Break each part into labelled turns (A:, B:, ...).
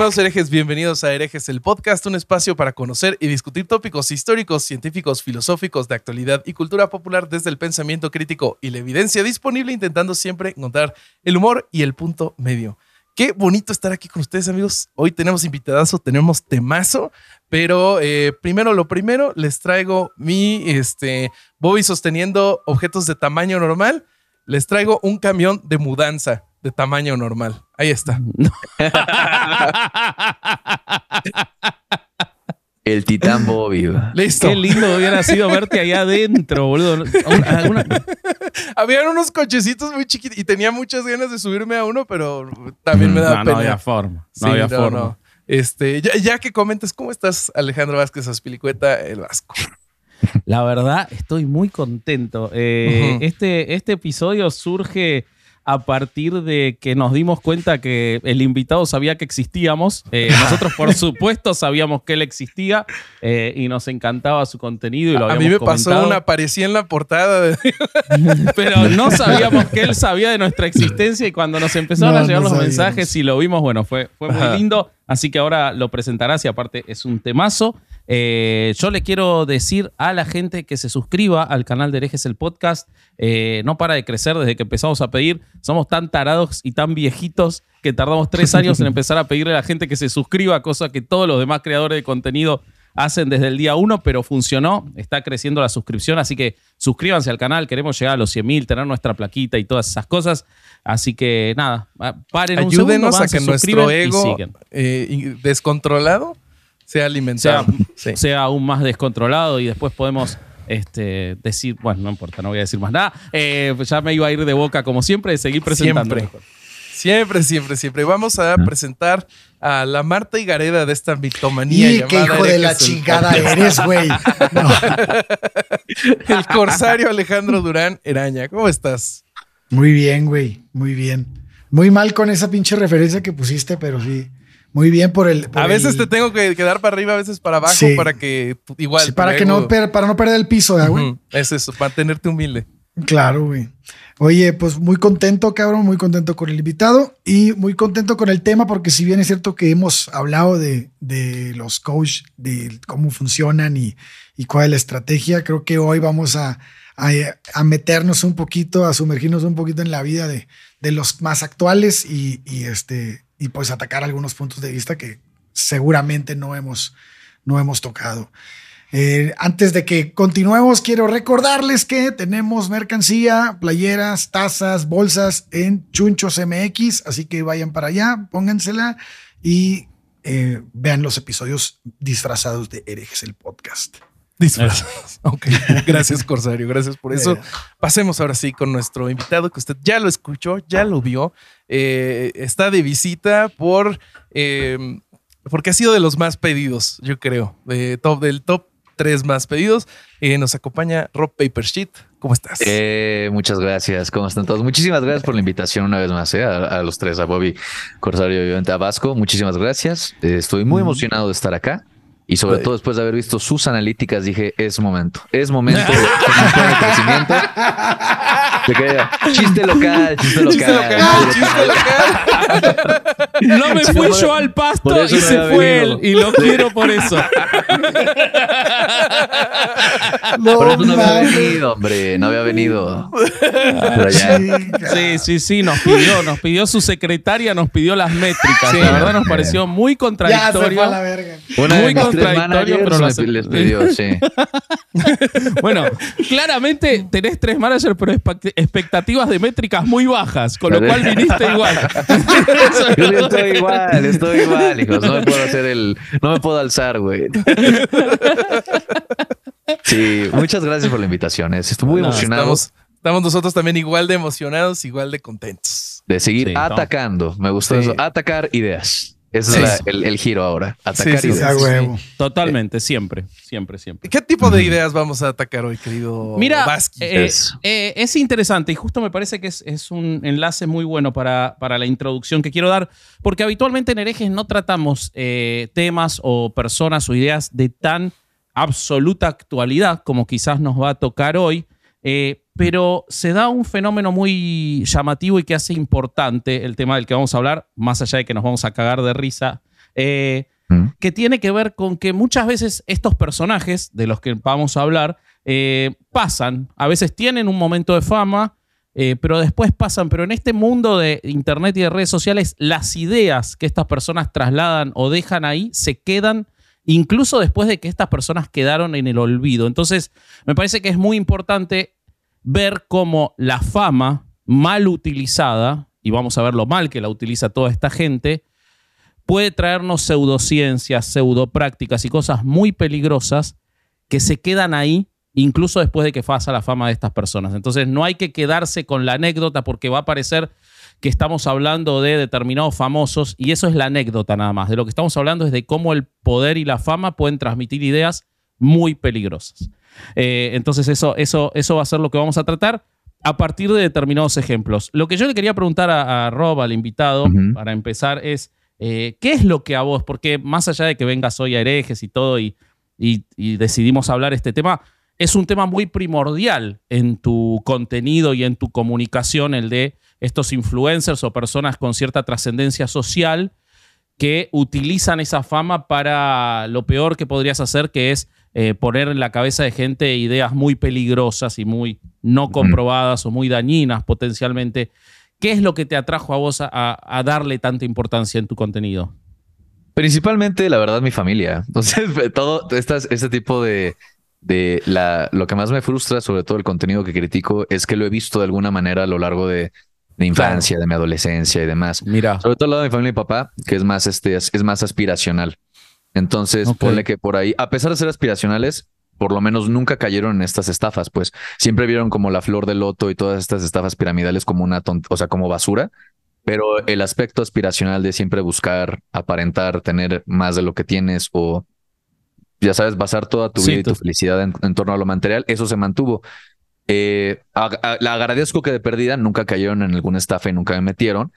A: ¿Qué tal mis estimados herejes? Bienvenidos a Herejes, el podcast, un espacio para conocer y discutir tópicos históricos, científicos, filosóficos de actualidad y cultura popular desde el pensamiento crítico y la evidencia disponible, intentando siempre encontrar el humor y el punto medio. Qué bonito estar aquí con ustedes, amigos. Hoy tenemos invitadazo, tenemos temazo, pero eh, primero lo primero, les traigo mi este, Bobby sosteniendo objetos de tamaño normal. Les traigo un camión de mudanza de tamaño normal. Ahí está.
B: El titán Bobby.
A: Listo.
C: Qué lindo hubiera sido verte allá adentro, boludo. ¿Alguna-
A: Habían unos cochecitos muy chiquitos y tenía muchas ganas de subirme a uno, pero también me daba
C: Mm, no,
A: pena.
C: no había forma. No
A: Sí,
C: había
A: no,
C: forma.
A: no. Este, ya, ya que comentes, ¿cómo estás, Alejandro Vázquez Aspilicueta, el Vasco?
C: La verdad, estoy muy contento. Eh, este, este episodio surge a partir de que nos dimos cuenta que el invitado sabía que existíamos. Eh, nosotros, por supuesto, sabíamos que él existía eh, y nos encantaba su contenido y lo
A: A mí me pasó una, aparecía en la portada de...
C: Pero no sabíamos que él sabía de nuestra existencia y cuando nos empezaron
D: No,
C: a llegar
D: no
C: los
D: sabíamos.
C: mensajes y lo vimos, bueno, fue, fue muy lindo. Así que ahora lo presentarás y aparte es un temazo. Eh, yo le quiero decir a la gente que se suscriba al canal de Herejes el Podcast. Eh, no para de crecer desde que empezamos a pedir. Somos tan tarados y tan viejitos que tardamos tres años en empezar a pedirle a la gente que se suscriba, cosa que todos los demás creadores de contenido hacen desde el día uno, pero funcionó. Está creciendo la suscripción, así que suscríbanse al canal. Queremos llegar a los 100.000, tener nuestra plaquita y todas esas cosas. Así que nada, paren un segundo,
A: Ayúdenos a que nuestro ego eh, descontrolado sea
C: sea,
A: alimentado. Sí.
C: sea aún más descontrolado y después podemos este, decir, bueno, no importa, no voy a decir más nada. Eh, pues ya me iba a ir de boca como siempre, seguir presentando.
A: Siempre. Siempre, siempre, siempre. Vamos a presentar a la Marta Higareda de esta mitomanía
D: Y qué hijo de la chingada eres, güey. No.
A: El corsario Alejandro Durán Eraña. ¿Cómo estás?
D: Muy bien, güey. Muy bien. Muy mal con esa pinche referencia que pusiste, pero sí. Muy bien por el. por
A: A veces
D: el-
A: te tengo que quedar para arriba, a veces para abajo,
D: Sí.
A: para que tú- igual.
D: sí, para que no per- para no perder el piso, ¿verdad, güey.
A: Ujú, Es eso, para tenerte humilde.
D: Claro, güey. Oye, pues muy contento, cabrón, muy contento con el invitado y muy contento con el tema, porque si bien es cierto que hemos hablado de, de los coach, de cómo funcionan y, y cuál es la estrategia, creo que hoy vamos a, a- a meternos un poquito, a sumergirnos un poquito en la vida de, de los más actuales y, y este, y pues atacar algunos puntos de vista que seguramente no hemos, no hemos tocado. Eh, antes de que continuemos, quiero recordarles que tenemos mercancía, playeras, tazas, bolsas en Chunchos MX, así que vayan para allá, póngansela y eh, vean los episodios disfrazados de Herejes el podcast.
A: Disfrazados. Ok. Gracias, Corsario. Gracias por eso. Pasemos ahora sí con nuestro invitado, que usted ya lo escuchó, ya lo vio. Eh, está de visita por. eh, porque ha sido de los más pedidos, yo creo. De top, del top tres más pedidos. Eh, nos acompaña Rob Papersheet. ¿Cómo estás?
B: Eh, muchas gracias. ¿Cómo están todos? Muchísimas gracias por la invitación una vez más, eh, a, a los tres, a Bobby, Corsario y obviamente a Vasco. Muchísimas gracias. Eh, estoy muy emocionado de estar acá. Y sobre todo después de haber visto sus analíticas, dije, es momento. Es momento de crecimiento. De que, chiste local, chiste local.
A: Chiste local, chiste local.
C: No me fui yo al pasto y
B: no
C: se fue él y lo quiero por eso.
D: No,
B: Por eso no había venido, hombre. No había venido. Ya.
D: Sí,
C: Sí, sí, nos pidió, nos pidió su secretaria, nos pidió las métricas.
A: Sí.
C: la verdad nos pareció muy
D: ya se
C: contradictorio.
D: fue a la verga.
B: Una de
C: Muy contradictorio, pero acepté.
B: les pidió, sí.
C: Bueno, claramente tenés tres managers, pero expectativas de métricas muy bajas, con lo cual viniste igual. Eso
B: Yo estoy igual, estoy igual, hijos. No me puedo hacer el. No me puedo alzar, güey. Sí, muchas gracias por la invitación. eh. Estoy muy
C: No,
B: emocionado
A: Estamos, estamos nosotros también igual de emocionados, igual de contentos.
B: de seguir
C: Sí,
B: atacando. Me gustó
A: Sí.
B: eso. Atacar ideas. Ese
A: Sí.
B: es la- el, el giro ahora. Atacar
A: Sí, sí, sí.
B: ideas.
C: Totalmente, siempre, siempre, siempre.
A: ¿Qué tipo de ideas vamos a atacar hoy, querido
C: Mira, eh,
B: Es-
C: eh, es interesante y justo me parece que es, es un enlace muy bueno para, para la introducción que quiero dar, porque habitualmente en herejes no tratamos eh, temas o personas o ideas de tan absoluta actualidad como quizás nos va a tocar hoy. Eh, pero se da un fenómeno muy llamativo y que hace importante el tema del que vamos a hablar, más allá de que nos vamos a cagar de risa, eh, Que tiene que ver con que muchas veces estos personajes de los que vamos a hablar eh, pasan, a veces tienen un momento de fama, eh, pero después pasan, pero en este mundo de Internet y de redes sociales, las ideas que estas personas trasladan o dejan ahí se quedan incluso después de que estas personas quedaron en el olvido. Entonces, me parece que es muy importante ver cómo la fama mal utilizada, y vamos a ver lo mal que la utiliza toda esta gente, puede traernos pseudociencias, pseudoprácticas y cosas muy peligrosas que se quedan ahí incluso después de que pasa la fama de estas personas. Entonces no hay que quedarse con la anécdota porque va a parecer que estamos hablando de determinados famosos y eso es la anécdota nada más. De lo que estamos hablando es de cómo el poder y la fama pueden transmitir ideas muy peligrosas. Eh, entonces eso, eso, eso va a ser lo que vamos a tratar a partir de determinados ejemplos. Lo que yo le quería preguntar a, a Rob, al invitado, para empezar, es eh, ¿qué es lo que a vos, porque más allá de que vengas hoy a herejes y todo y, y- y decidimos hablar este tema, es un tema muy primordial en tu contenido y en tu comunicación, el de estos influencers o personas con cierta trascendencia social que utilizan esa fama para lo peor que podrías hacer, que es eh, poner en la cabeza de gente ideas muy peligrosas y muy no comprobadas o muy dañinas potencialmente. ¿Qué es lo que te atrajo a vos a, darle tanta importancia en tu contenido?
B: Principalmente, la verdad, mi familia. Entonces, todo estas, este tipo de, de la, lo que más me frustra, sobre todo el contenido que critico, es que lo he visto de alguna manera a lo largo de, de infancia, de mi adolescencia y demás.
C: Mira.
B: Sobre todo al lado de mi familia y papá, que es más, este, es, es más aspiracional. Entonces, ponle que por ahí, a pesar de ser aspiracionales, por lo menos nunca cayeron en estas estafas, pues siempre vieron como la flor del loto y todas estas estafas piramidales como una tont o sea, como basura. Pero el aspecto aspiracional de siempre buscar, aparentar, tener más de lo que tienes o, ya sabes, basar toda tu
C: Sí,
B: vida y tu felicidad en, en torno a lo material, eso se mantuvo. Eh, ag- a- le agradezco que de perdida nunca cayeron en alguna estafa y nunca me metieron,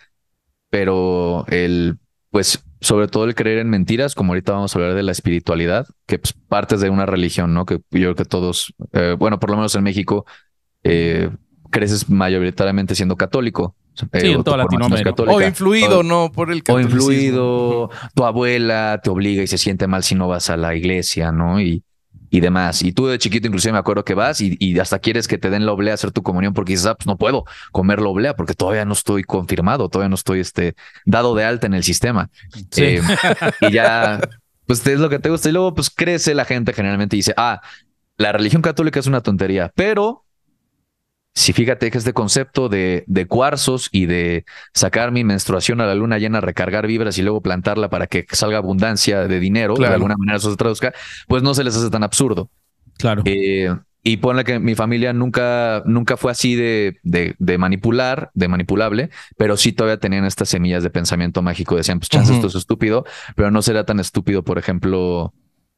B: pero el, pues, sobre todo el creer en mentiras, como ahorita vamos a hablar de la espiritualidad, que pues, partes de una religión, ¿no? Que yo creo que todos, eh, bueno, por lo menos en México, eh, creces mayoritariamente siendo católico. Eh,
C: Sí, en toda Latinoamérica.
A: O influido,
B: O-
A: ¿no? Por el
B: o influido, tu abuela te obliga y se siente mal si no vas a la iglesia, ¿no? Y, y demás. Y tú de chiquito inclusive me acuerdo que vas y, y hasta quieres que te den la oblea a hacer tu comunión porque dices, ah, pues no puedo comer la oblea porque todavía no estoy confirmado, todavía no estoy este, dado de alta en el sistema.
C: Sí.
B: Eh, y ya, pues es lo que te gusta. Y luego pues crece la gente generalmente y dice, ah, la religión católica es una tontería, pero si fíjate que este concepto de, de cuarzos y de sacar mi menstruación a la luna llena, recargar vibras y luego plantarla para que salga abundancia de dinero,
A: Claro.
B: de alguna manera eso se traduzca, pues no se les hace tan absurdo.
C: Claro.
B: Eh, y ponle que mi familia nunca, nunca fue así de, de, de manipular, de manipulable, pero sí todavía tenían estas semillas de pensamiento mágico. Decían, pues chance esto es estúpido, pero no será tan estúpido, por ejemplo,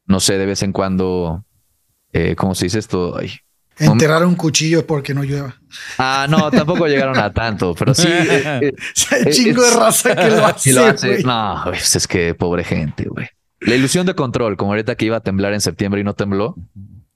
B: no sé, de vez en cuando, eh, ¿cómo se dice esto? Ay.
D: Enterrar un cuchillo porque no llueva.
B: Ah, no, tampoco llegaron a tanto, pero sí. eh, eh,
D: chingo de raza que lo hace.
B: lo hace. No, pues es que pobre gente, güey. La ilusión de control, como ahorita que iba a temblar en septiembre y no tembló,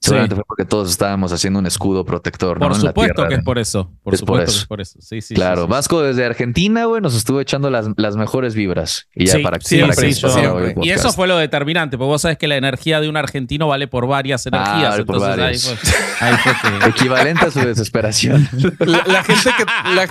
B: seguramente fue porque todos estábamos haciendo un escudo protector. ¿no?
C: Por
B: En la
C: supuesto
B: tierra
C: que es por eso. Por
B: Es por
C: supuesto que
B: eso.
C: es por eso. Sí, sí.
B: Claro,
C: sí, sí.
B: Vasco desde Argentina, güey, nos estuvo echando las, las mejores vibras. Y ya
C: Sí,
B: para,
C: sí,
B: para
C: sí,
B: que el
C: Y eso fue lo determinante, porque vos sabés que la energía de un argentino vale por varias energías.
B: vale por
C: ahí
B: varias.
C: fue, ahí fue que-
B: Equivalente a su desesperación.
A: La, la gente que la,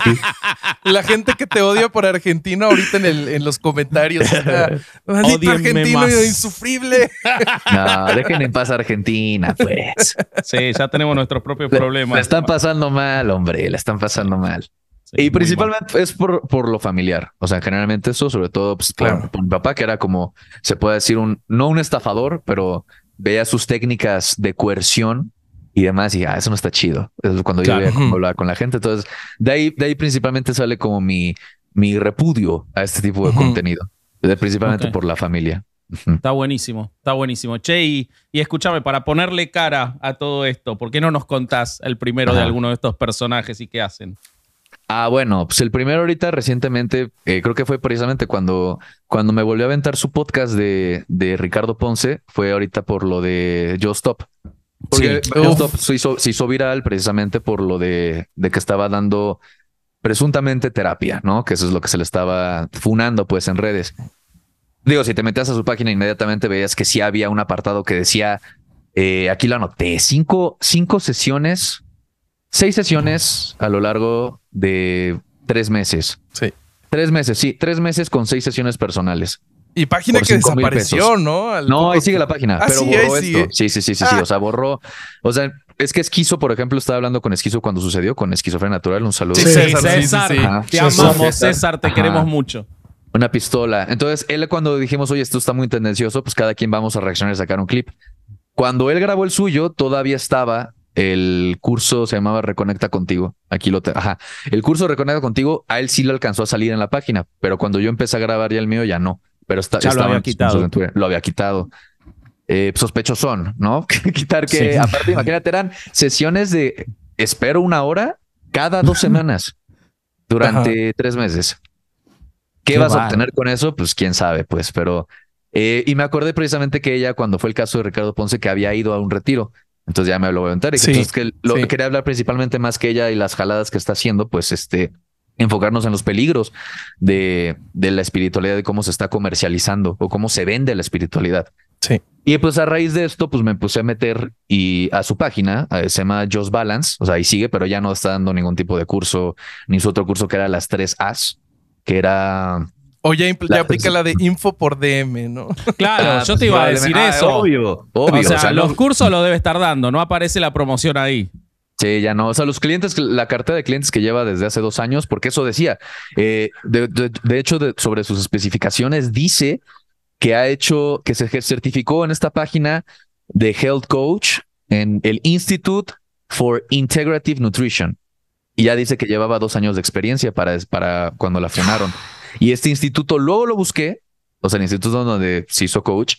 A: la gente que te odia por argentino ahorita en, el, en los comentarios. está, Maldito argentino
C: más".
A: insufrible.
B: No, dejen en paz a Argentina, pues.
C: Sí, ya tenemos nuestros propios
B: Le-
C: problemas.
B: La están pasando mal, hombre, la están pasando mal.
C: Sí,
B: y principalmente es por, por lo familiar. O sea, generalmente eso, sobre todo pues,
A: Claro.
B: por, mi papá, que era como, se puede decir, un, no un estafador, pero veía sus técnicas de coerción y demás, y ah, eso no está chido. Es cuando
C: Claro.
B: yo veía hablaba con la gente. Entonces, de ahí, de ahí principalmente sale como mi, mi repudio a este tipo de contenido. Principalmente por la familia.
C: Está buenísimo, está buenísimo. Che, y, y escúchame, para ponerle cara a todo esto, ¿por qué no nos contás el primero de alguno de estos personajes y qué hacen?
B: Ah, bueno, pues el primero ahorita recientemente, eh, creo que fue precisamente cuando, cuando me volvió a aventar su podcast de, de Ricardo Ponce, fue ahorita por lo de Yo Stop. Porque
A: Sí.
B: Se hizo, se hizo viral precisamente por lo de, de que estaba dando presuntamente terapia, ¿no? Que eso es lo que se le estaba funando pues en redes. Digo, si te metías a su página inmediatamente veías que sí había un apartado que decía, eh, aquí lo anoté, cinco, cinco sesiones, seis sesiones a lo largo de tres meses.
A: Sí.
B: Tres meses, sí, tres meses con seis sesiones personales.
A: Y página que desapareció, ¿no? Al
B: No, ahí sigue la página,
A: Ah,
B: pero
A: sí,
B: borró
A: sigue.
B: esto. Sí, sí, sí, sí, sí.
A: Ah.
B: O sea, borró. O sea, es que Esquizo, por ejemplo, estaba hablando con Esquizo cuando sucedió, con Esquizofrenia Natural. Un saludo.
A: Sí,
D: Sí,
A: César, sí, sí,
C: César,
A: sí.
C: Te
D: César,
C: amamos,
B: César.
C: César, te
B: Ajá.
C: queremos mucho.
B: Una pistola. Entonces, él cuando dijimos, oye, esto está muy tendencioso, pues cada quien vamos a reaccionar y sacar un clip. Cuando él grabó el suyo, todavía estaba el curso, se llamaba Reconecta Contigo. Aquí lo te... Ajá. El curso Reconecta Contigo, a él sí le alcanzó a salir en la página, pero cuando yo empecé a grabar ya el mío, ya no. Pero está,
C: Ya lo había quitado.
B: Lo había quitado. Eh, sospechosón, ¿no? Quitar que,
C: Sí.
B: aparte, imagínate, eran sesiones de espero una hora cada dos semanas durante tres meses. ¿Qué,
C: Qué
B: vas a obtener con eso? Pues quién sabe, pues, pero. eh, y me acordé precisamente que ella, cuando fue el caso de Ricardo Ponce, que había ido a un retiro. Entonces ya me lo voy a
A: Sí,
B: entonces que lo
A: sí.
B: quería hablar principalmente más que ella y las jaladas que está haciendo, pues este, enfocarnos en los peligros de, de la espiritualidad y cómo se está comercializando o cómo se vende la espiritualidad.
A: Sí.
B: Y pues a raíz de esto, pues me puse a meter y a su página, eh, se llama Just Balance, o sea, ahí sigue, pero ya no está dando ningún tipo de curso, ni su otro curso que era las tres As, que era...
A: O ya, impl-
B: La-
A: ya aplica la de info por DM, ¿no?
C: Claro,
B: Ah,
C: yo te iba a decir
B: Ah,
C: eso.
B: Obvio, obvio.
C: o sea,
B: o sea,
C: los
B: no-
C: cursos lo debe estar dando, no aparece la promoción ahí.
B: Sí, ya no. O sea, los clientes, la cartera de clientes que lleva desde hace dos años, porque eso decía, eh, de, de- de hecho, de- sobre sus especificaciones, dice que ha hecho, que se certificó en esta página de Health Coach en el Institute for Integrative Nutrition. Y ya dice que llevaba dos años de experiencia para, para cuando la funaron. Y este instituto, luego lo busqué, o sea, el instituto donde se hizo coach,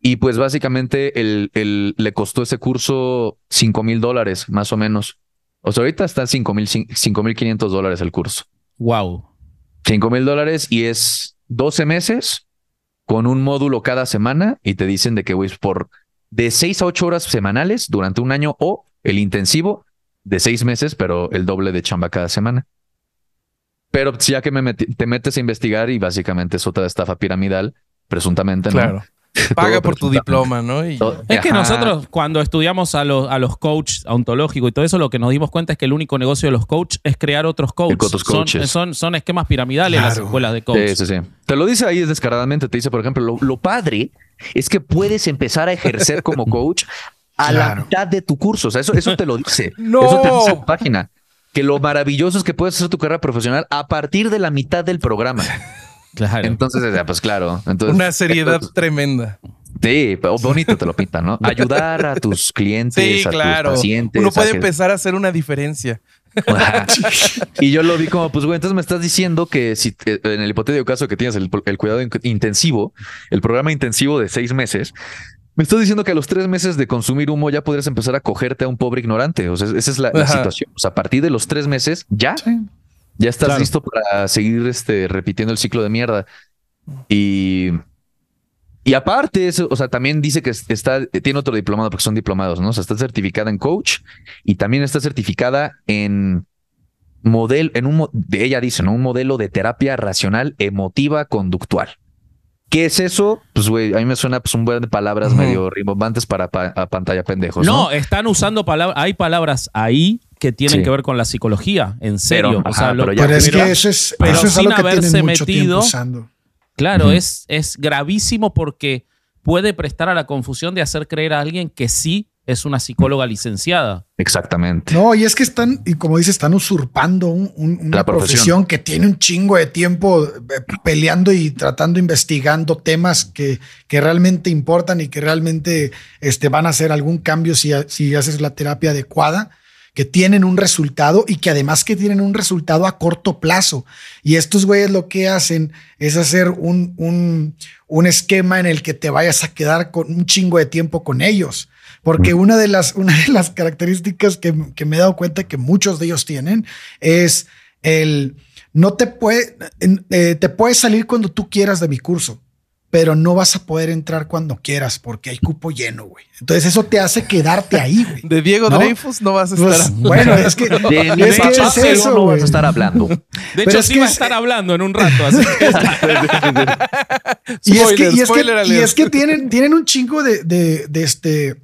B: y pues básicamente el, el- le costó ese curso 5 mil dólares, más o menos. O sea, ahorita está 5 mil 5.500 dólares el curso.
C: Wow.
B: 5 mil dólares y es 12 meses con un módulo cada semana y te dicen de que, güey, por de 6 a 8 horas semanales durante un año o el intensivo de 6 meses, pero el doble de chamba cada semana. Pero ya que me metí- te metes a investigar y básicamente es otra estafa piramidal, presuntamente, ¿no?
A: Claro. Paga por tu diploma, ¿no? Y
C: Es que
B: Ajá.
C: nosotros cuando estudiamos a los, a los coaches ontológicos y todo eso, lo que nos dimos cuenta es que el único negocio de los coaches es crear otros coaches.
B: otros
C: Son-
B: coaches.
C: Son, son, esquemas piramidales las
D: Claro.
C: escuelas de coaches.
B: Sí, sí, sí. Te lo dice ahí es descaradamente. Te dice, por ejemplo, lo, lo padre es que puedes empezar a ejercer como coach a la mitad de tu curso. O sea, eso, eso te lo dice.
A: No.
B: Eso te dice en página. Que lo maravilloso es que puedes hacer tu carrera profesional a partir de la mitad del programa.
C: Claro.
B: Entonces, pues claro. Entonces,
A: una seriedad tremenda.
B: Sí, bonito te lo pintan, ¿no? Ayudar a tus clientes,
A: Sí,
B: a
A: claro.
B: tus pacientes.
A: Uno
B: a
A: puede
B: que-
A: empezar a hacer una diferencia.
B: Y yo lo vi como, pues, güey, entonces me estás diciendo que si en el hipotético caso que tienes el, el cuidado in- intensivo, el programa intensivo de seis meses, me estás diciendo que a los tres meses de consumir humo ya podrías empezar a cogerte a un pobre ignorante. O sea, esa es la, situación. O sea, a partir de los tres meses, ya,
D: Sí.
B: ya estás
C: Claro.
B: listo para seguir este, repitiendo el ciclo de mierda. Y, y aparte, eso, o sea, también dice que es- está, tiene otro diplomado porque son diplomados, ¿no? O sea, está certificada en coach y también está certificada en modelo, en un, ella dice, ¿no? Un modelo de terapia racional emotiva conductual. ¿Qué es eso? Pues, güey, a mí me suena pues, un buen de palabras medio rimbombantes para pa- a pantalla pendejos. No,
C: no, están usando palabras, hay palabras ahí que tienen
B: Sí.
C: que ver con la psicología, en serio.
B: Pero,
C: o sea,
B: ajá,
C: lo-
B: pero ya-
D: Pero es
C: pero-
D: que eso es,
C: pero
D: eso es
C: sin
D: algo que
C: haberse metido-. Claro,
B: Ujú.
C: es, es gravísimo porque puede prestar a la confusión de hacer creer a alguien que sí es una psicóloga licenciada.
B: exactamente.
D: No, y es que están, y como dices, están usurpando un- un- una
B: La profesión.
D: profesión. que tiene un chingo de tiempo eh, peleando y tratando, investigando temas que, que realmente importan y que realmente este, van a hacer algún cambio si, si haces la terapia adecuada, que tienen un resultado y que además que tienen un resultado a corto plazo. Y estos güeyes lo que hacen es hacer un, un, un esquema en el que te vayas a quedar con un chingo de tiempo con ellos. Porque una de las, una de las características que, que me he dado cuenta que muchos de ellos tienen es el no te puede, eh, te puedes salir cuando tú quieras de mi curso. pero no vas a poder entrar cuando quieras porque hay cupo lleno, güey. Entonces eso te hace quedarte ahí, güey.
A: De Diego
D: ¿No?
A: Dreyfus no vas a
D: Pues,
A: estar.
D: bueno, es que,
B: De mi
D: es, que es eso,
B: no vas a estar hablando.
C: De
D: Pero
C: hecho,
D: es
C: sí
D: que
C: va a
D: es-
C: estar hablando en un rato. Así que
D: Y es que, y es que-
A: spoiler
D: y
A: alert.
D: es que tienen, tienen un chingo de, de, de este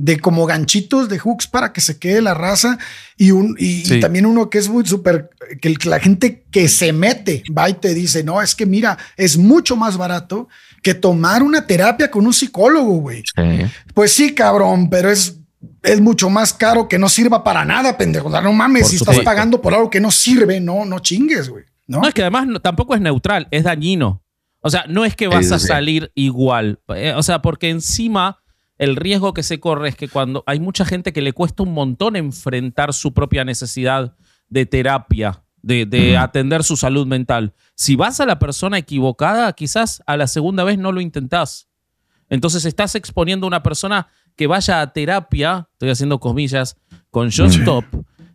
D: de como ganchitos de hooks para que se quede la raza y un y, también uno que es muy súper que el- la gente que se mete va y te dice no es que mira es mucho más barato que tomar una terapia con un psicólogo güey
B: Sí.
D: pues sí cabrón pero es es mucho más caro que no sirva para nada pendejo O sea, no mames
C: Por
D: si
C: supuesto.
D: estás pagando por algo que no sirve no no chingues güey no,
C: No, es que además no- tampoco es neutral, es dañino. O sea, no es que vas a
B: sí.
C: salir igual. Eh, O sea, porque encima el riesgo que se corre es que cuando hay mucha gente que le cuesta un montón enfrentar su propia necesidad de terapia, de, atender su salud mental. Si vas a la persona equivocada, quizás a la segunda vez no lo intentás. Entonces estás exponiendo a una persona que vaya a terapia, estoy haciendo comillas, con
B: Sí.
C: Stop,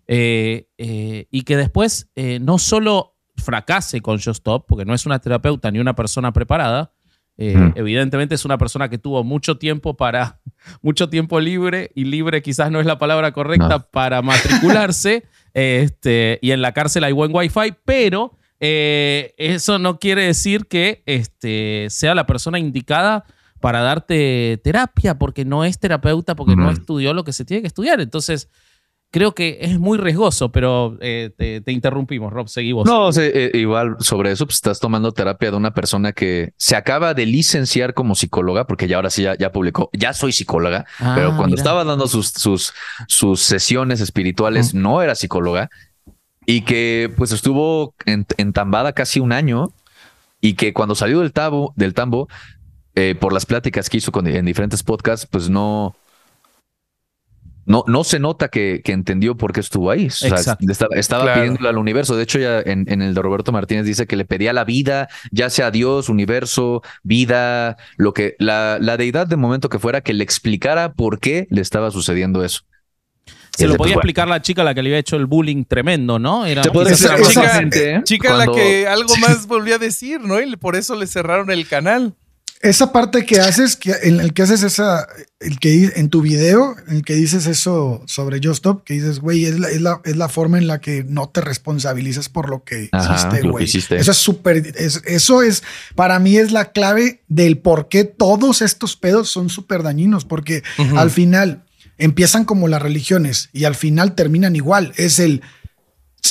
C: eh, eh, y que después eh, no solo fracase con Just Stop, porque no es una terapeuta ni una persona preparada, eh,
B: Mm.
C: evidentemente es una persona que tuvo mucho tiempo para, mucho tiempo libre, y libre quizás no es la palabra correcta
B: No.
C: para matricularse, este, y en la cárcel hay buen wifi, pero eh, eso no quiere decir que este, sea la persona indicada para darte terapia, porque no es terapeuta, porque no
B: Mm.
C: estudió lo que se tiene que estudiar. Entonces, creo que es muy riesgoso, pero eh, te, te interrumpimos, Rob, seguí vos.
B: No, eh, igual sobre eso, pues estás tomando terapia de una persona que se acaba de licenciar como psicóloga, porque ya ahora sí ya, ya publicó, ya soy psicóloga,
C: Ah,
B: pero cuando
C: mira.
B: estaba dando sus, sus, sus sesiones espirituales no era psicóloga y que pues estuvo en- entambada casi un año y que cuando salió del, tabo, del tambo, eh, por las pláticas que hizo con- en diferentes podcasts, pues no... No, no se nota que, que entendió por qué estuvo ahí. O sea, estaba, estaba
A: Claro.
B: pidiéndole al universo. De hecho, ya en, en el de Roberto Martínez dice que le pedía la vida, ya sea Dios, universo, vida, lo que la, la deidad de momento que fuera, que le explicara por qué le estaba sucediendo eso.
C: Se lo podía explicar la chica a la que le había hecho el bullying tremendo, ¿no? Era,
B: ¿eh?
A: Chica
B: Cuando-
A: la que algo más volvió a decir, ¿no? Y por eso le cerraron el canal.
D: Esa parte que haces, que, en el que haces esa, el que en tu video, en el que dices eso sobre Just Stop, que dices, güey, es la, es, la, es la forma en la que no te responsabilizas por lo que
B: Ajá,
D: hiciste, güey. Eso es súper, es- eso es, para mí es la clave del por qué todos estos pedos son súper dañinos, porque al final empiezan como las religiones y al final terminan igual. Es el,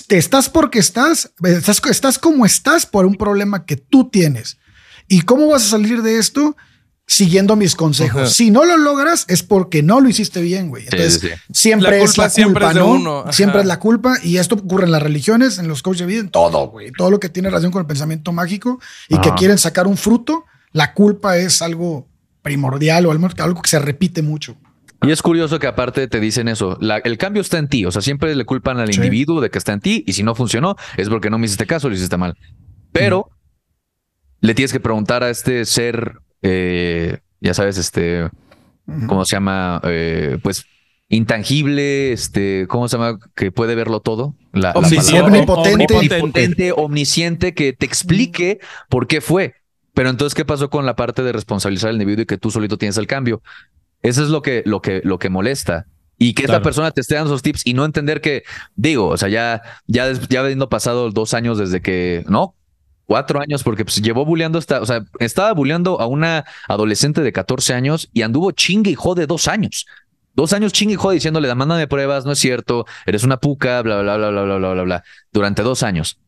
D: te estás porque estás, estás, estás como estás por un problema que tú tienes. ¿Y cómo vas a salir de esto? Siguiendo mis consejos.
A: Ajá.
D: Si no lo logras, es porque no lo hiciste bien, güey. Entonces,
B: sí, sí.
D: siempre
A: La
D: es
A: culpa
D: la
A: siempre
D: culpa,
A: es de
D: ¿no?
A: uno.
D: Siempre es la culpa. Y esto ocurre en las religiones, en los coaches de vida, en todo, güey. Todo lo que tiene relación con el pensamiento mágico y que quieren sacar un fruto, la culpa es algo primordial o algo, algo que se repite mucho.
B: Y es curioso que aparte te dicen eso, la- el cambio está en ti, o sea, siempre le culpan al
D: Sí.
B: individuo de que está en ti y si no funcionó es porque no me hiciste caso, lo hiciste mal. Pero le tienes que preguntar a este ser, eh, ya sabes, este. ¿cómo se llama? Eh, pues intangible, este, ¿cómo se llama? Que puede verlo todo. La,
A: Omnisciente.
D: Omnipotente.
B: omnipotente, omnisciente, que te explique por qué fue. Pero entonces, ¿qué pasó con la parte de responsabilizar al individuo y que tú solito tienes el cambio? Eso es lo que, lo que, lo que molesta. Y que esta
C: Claro.
B: persona te esté dando esos tips y no entender que, digo, o sea, ya, ya, ya habiendo pasado dos años desde que, no, cuatro años, porque pues llevó bulleando esta, o sea, estaba bulleando a una adolescente de 14 años y anduvo chingue y jode dos años. Dos años chingue y jode diciéndole, mándame pruebas, no es cierto, eres una puca, bla, bla, bla, bla, bla, bla, bla, bla, durante dos años.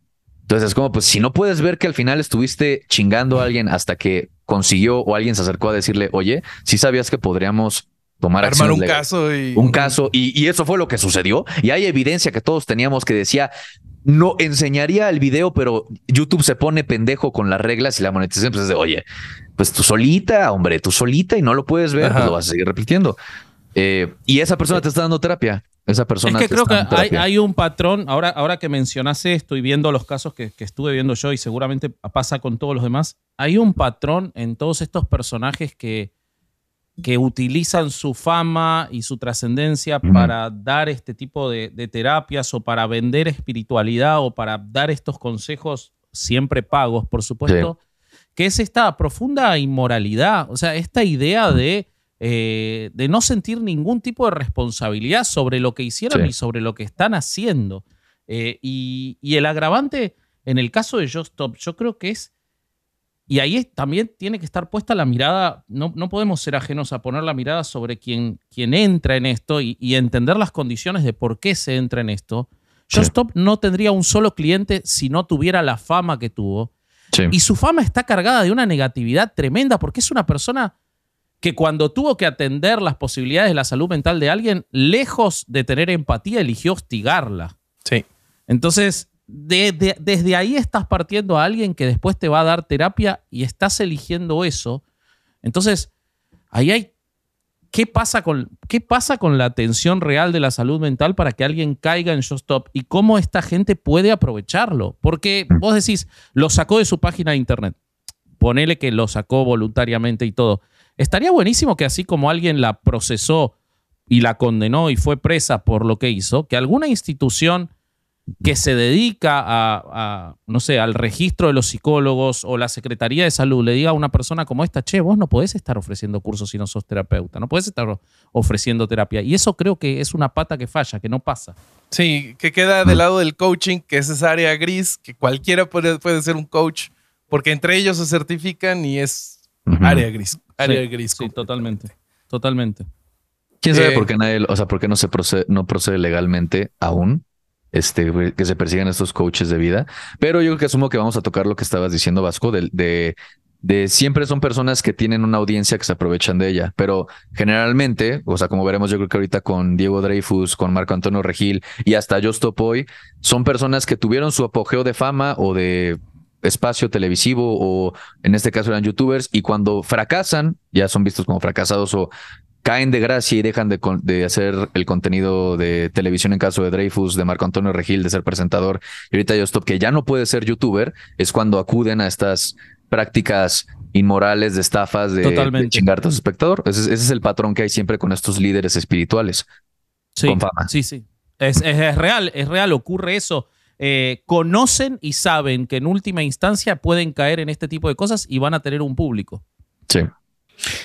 B: Entonces es como, pues si no puedes ver que al final estuviste chingando a alguien hasta que consiguió o alguien se acercó a decirle, oye, si sabías que podríamos tomar
A: Armar un
B: legales?"
A: caso y.
B: un caso y, y eso fue lo que sucedió y hay evidencia que todos teníamos que decía no enseñaría el video pero YouTube se pone pendejo con las reglas y la monetización pues es de oye pues tú solita hombre tú solita y no lo puedes ver pues lo vas a seguir repitiendo Eh, y esa persona te está dando terapia esa
C: Es
B: persona
C: que
B: te
C: creo que hay, hay un patrón, ahora, ahora que mencionaste esto y viendo los casos que, que estuve viendo yo y seguramente pasa con todos los demás, hay un patrón en todos estos personajes que, que utilizan su fama y su trascendencia para dar este tipo de, de terapias o para vender espiritualidad o para dar estos consejos siempre pagos, por supuesto, que es esta profunda inmoralidad, o sea, esta idea de, eh, de no sentir ningún tipo de responsabilidad sobre lo que hicieron
B: Sí.
C: y sobre lo que están haciendo. Eh, y, y el agravante en el caso de Just Stop, yo creo que es y ahí también tiene que estar puesta la mirada, no, no podemos ser ajenos a poner la mirada sobre quien, quien entra en esto y, y entender las condiciones de por qué se entra en esto.
B: Sí.
C: Just Stop no tendría un solo cliente si no tuviera la fama que tuvo.
B: Sí.
C: Y su fama está cargada de una negatividad tremenda porque es una persona que cuando tuvo que atender las posibilidades de la salud mental de alguien, lejos de tener empatía, eligió hostigarla.
A: Sí.
C: Entonces, de- de- desde ahí estás partiendo a alguien que después te va a dar terapia y estás eligiendo eso. Entonces, ahí hay. ¿Qué pasa, con, ¿Qué pasa con la atención real de la salud mental para que alguien caiga en Just Stop y cómo esta gente puede aprovecharlo? Porque vos decís, lo sacó de su página de internet. Ponele que lo sacó voluntariamente y todo. Estaría buenísimo que así como alguien la procesó y la condenó y fue presa por lo que hizo, que alguna institución que se dedica a, a, no sé, al registro de los psicólogos o la Secretaría de Salud le diga a una persona como esta, che, vos no podés estar ofreciendo cursos si no sos terapeuta, no podés estar ofreciendo terapia. Y eso creo que es una pata que falla, que no pasa.
A: Sí, que queda del lado del coaching, que es esa área gris, que cualquiera puede, puede ser un coach, porque entre ellos se certifican y es área gris. Área
C: Sí,
A: gris.
C: Sí, totalmente. Totalmente.
B: ¿Quién sabe
A: Eh,
B: por qué nadie, o sea, por qué no se procede, no procede legalmente aún? Este, que se persigan estos coaches de vida. Pero yo creo que asumo que vamos a tocar lo que estabas diciendo, Vasco, de, de, de siempre son personas que tienen una audiencia que se aprovechan de ella. Pero generalmente, o sea, como veremos, yo creo que ahorita con Diego Dreyfus, con Marco Antonio Regil y hasta Justo Hoy, son personas que tuvieron su apogeo de fama o de espacio televisivo o en este caso eran youtubers y cuando fracasan ya son vistos como fracasados o caen de gracia y dejan de, de hacer el contenido de televisión en caso de Dreyfus, de Marco Antonio Regil, de ser presentador. Y ahorita Stop, que ya no puede ser youtuber, es cuando acuden a estas prácticas inmorales de estafas, de, de chingarte a su espectador. Ese, es- ese es el patrón que hay siempre con estos líderes espirituales.
C: Sí,
B: Con fama.
C: sí, sí. Es, es- es real, es real, ocurre eso. Eh, conocen y saben que en última instancia pueden caer en este tipo de cosas y van a tener un público.
B: Sí.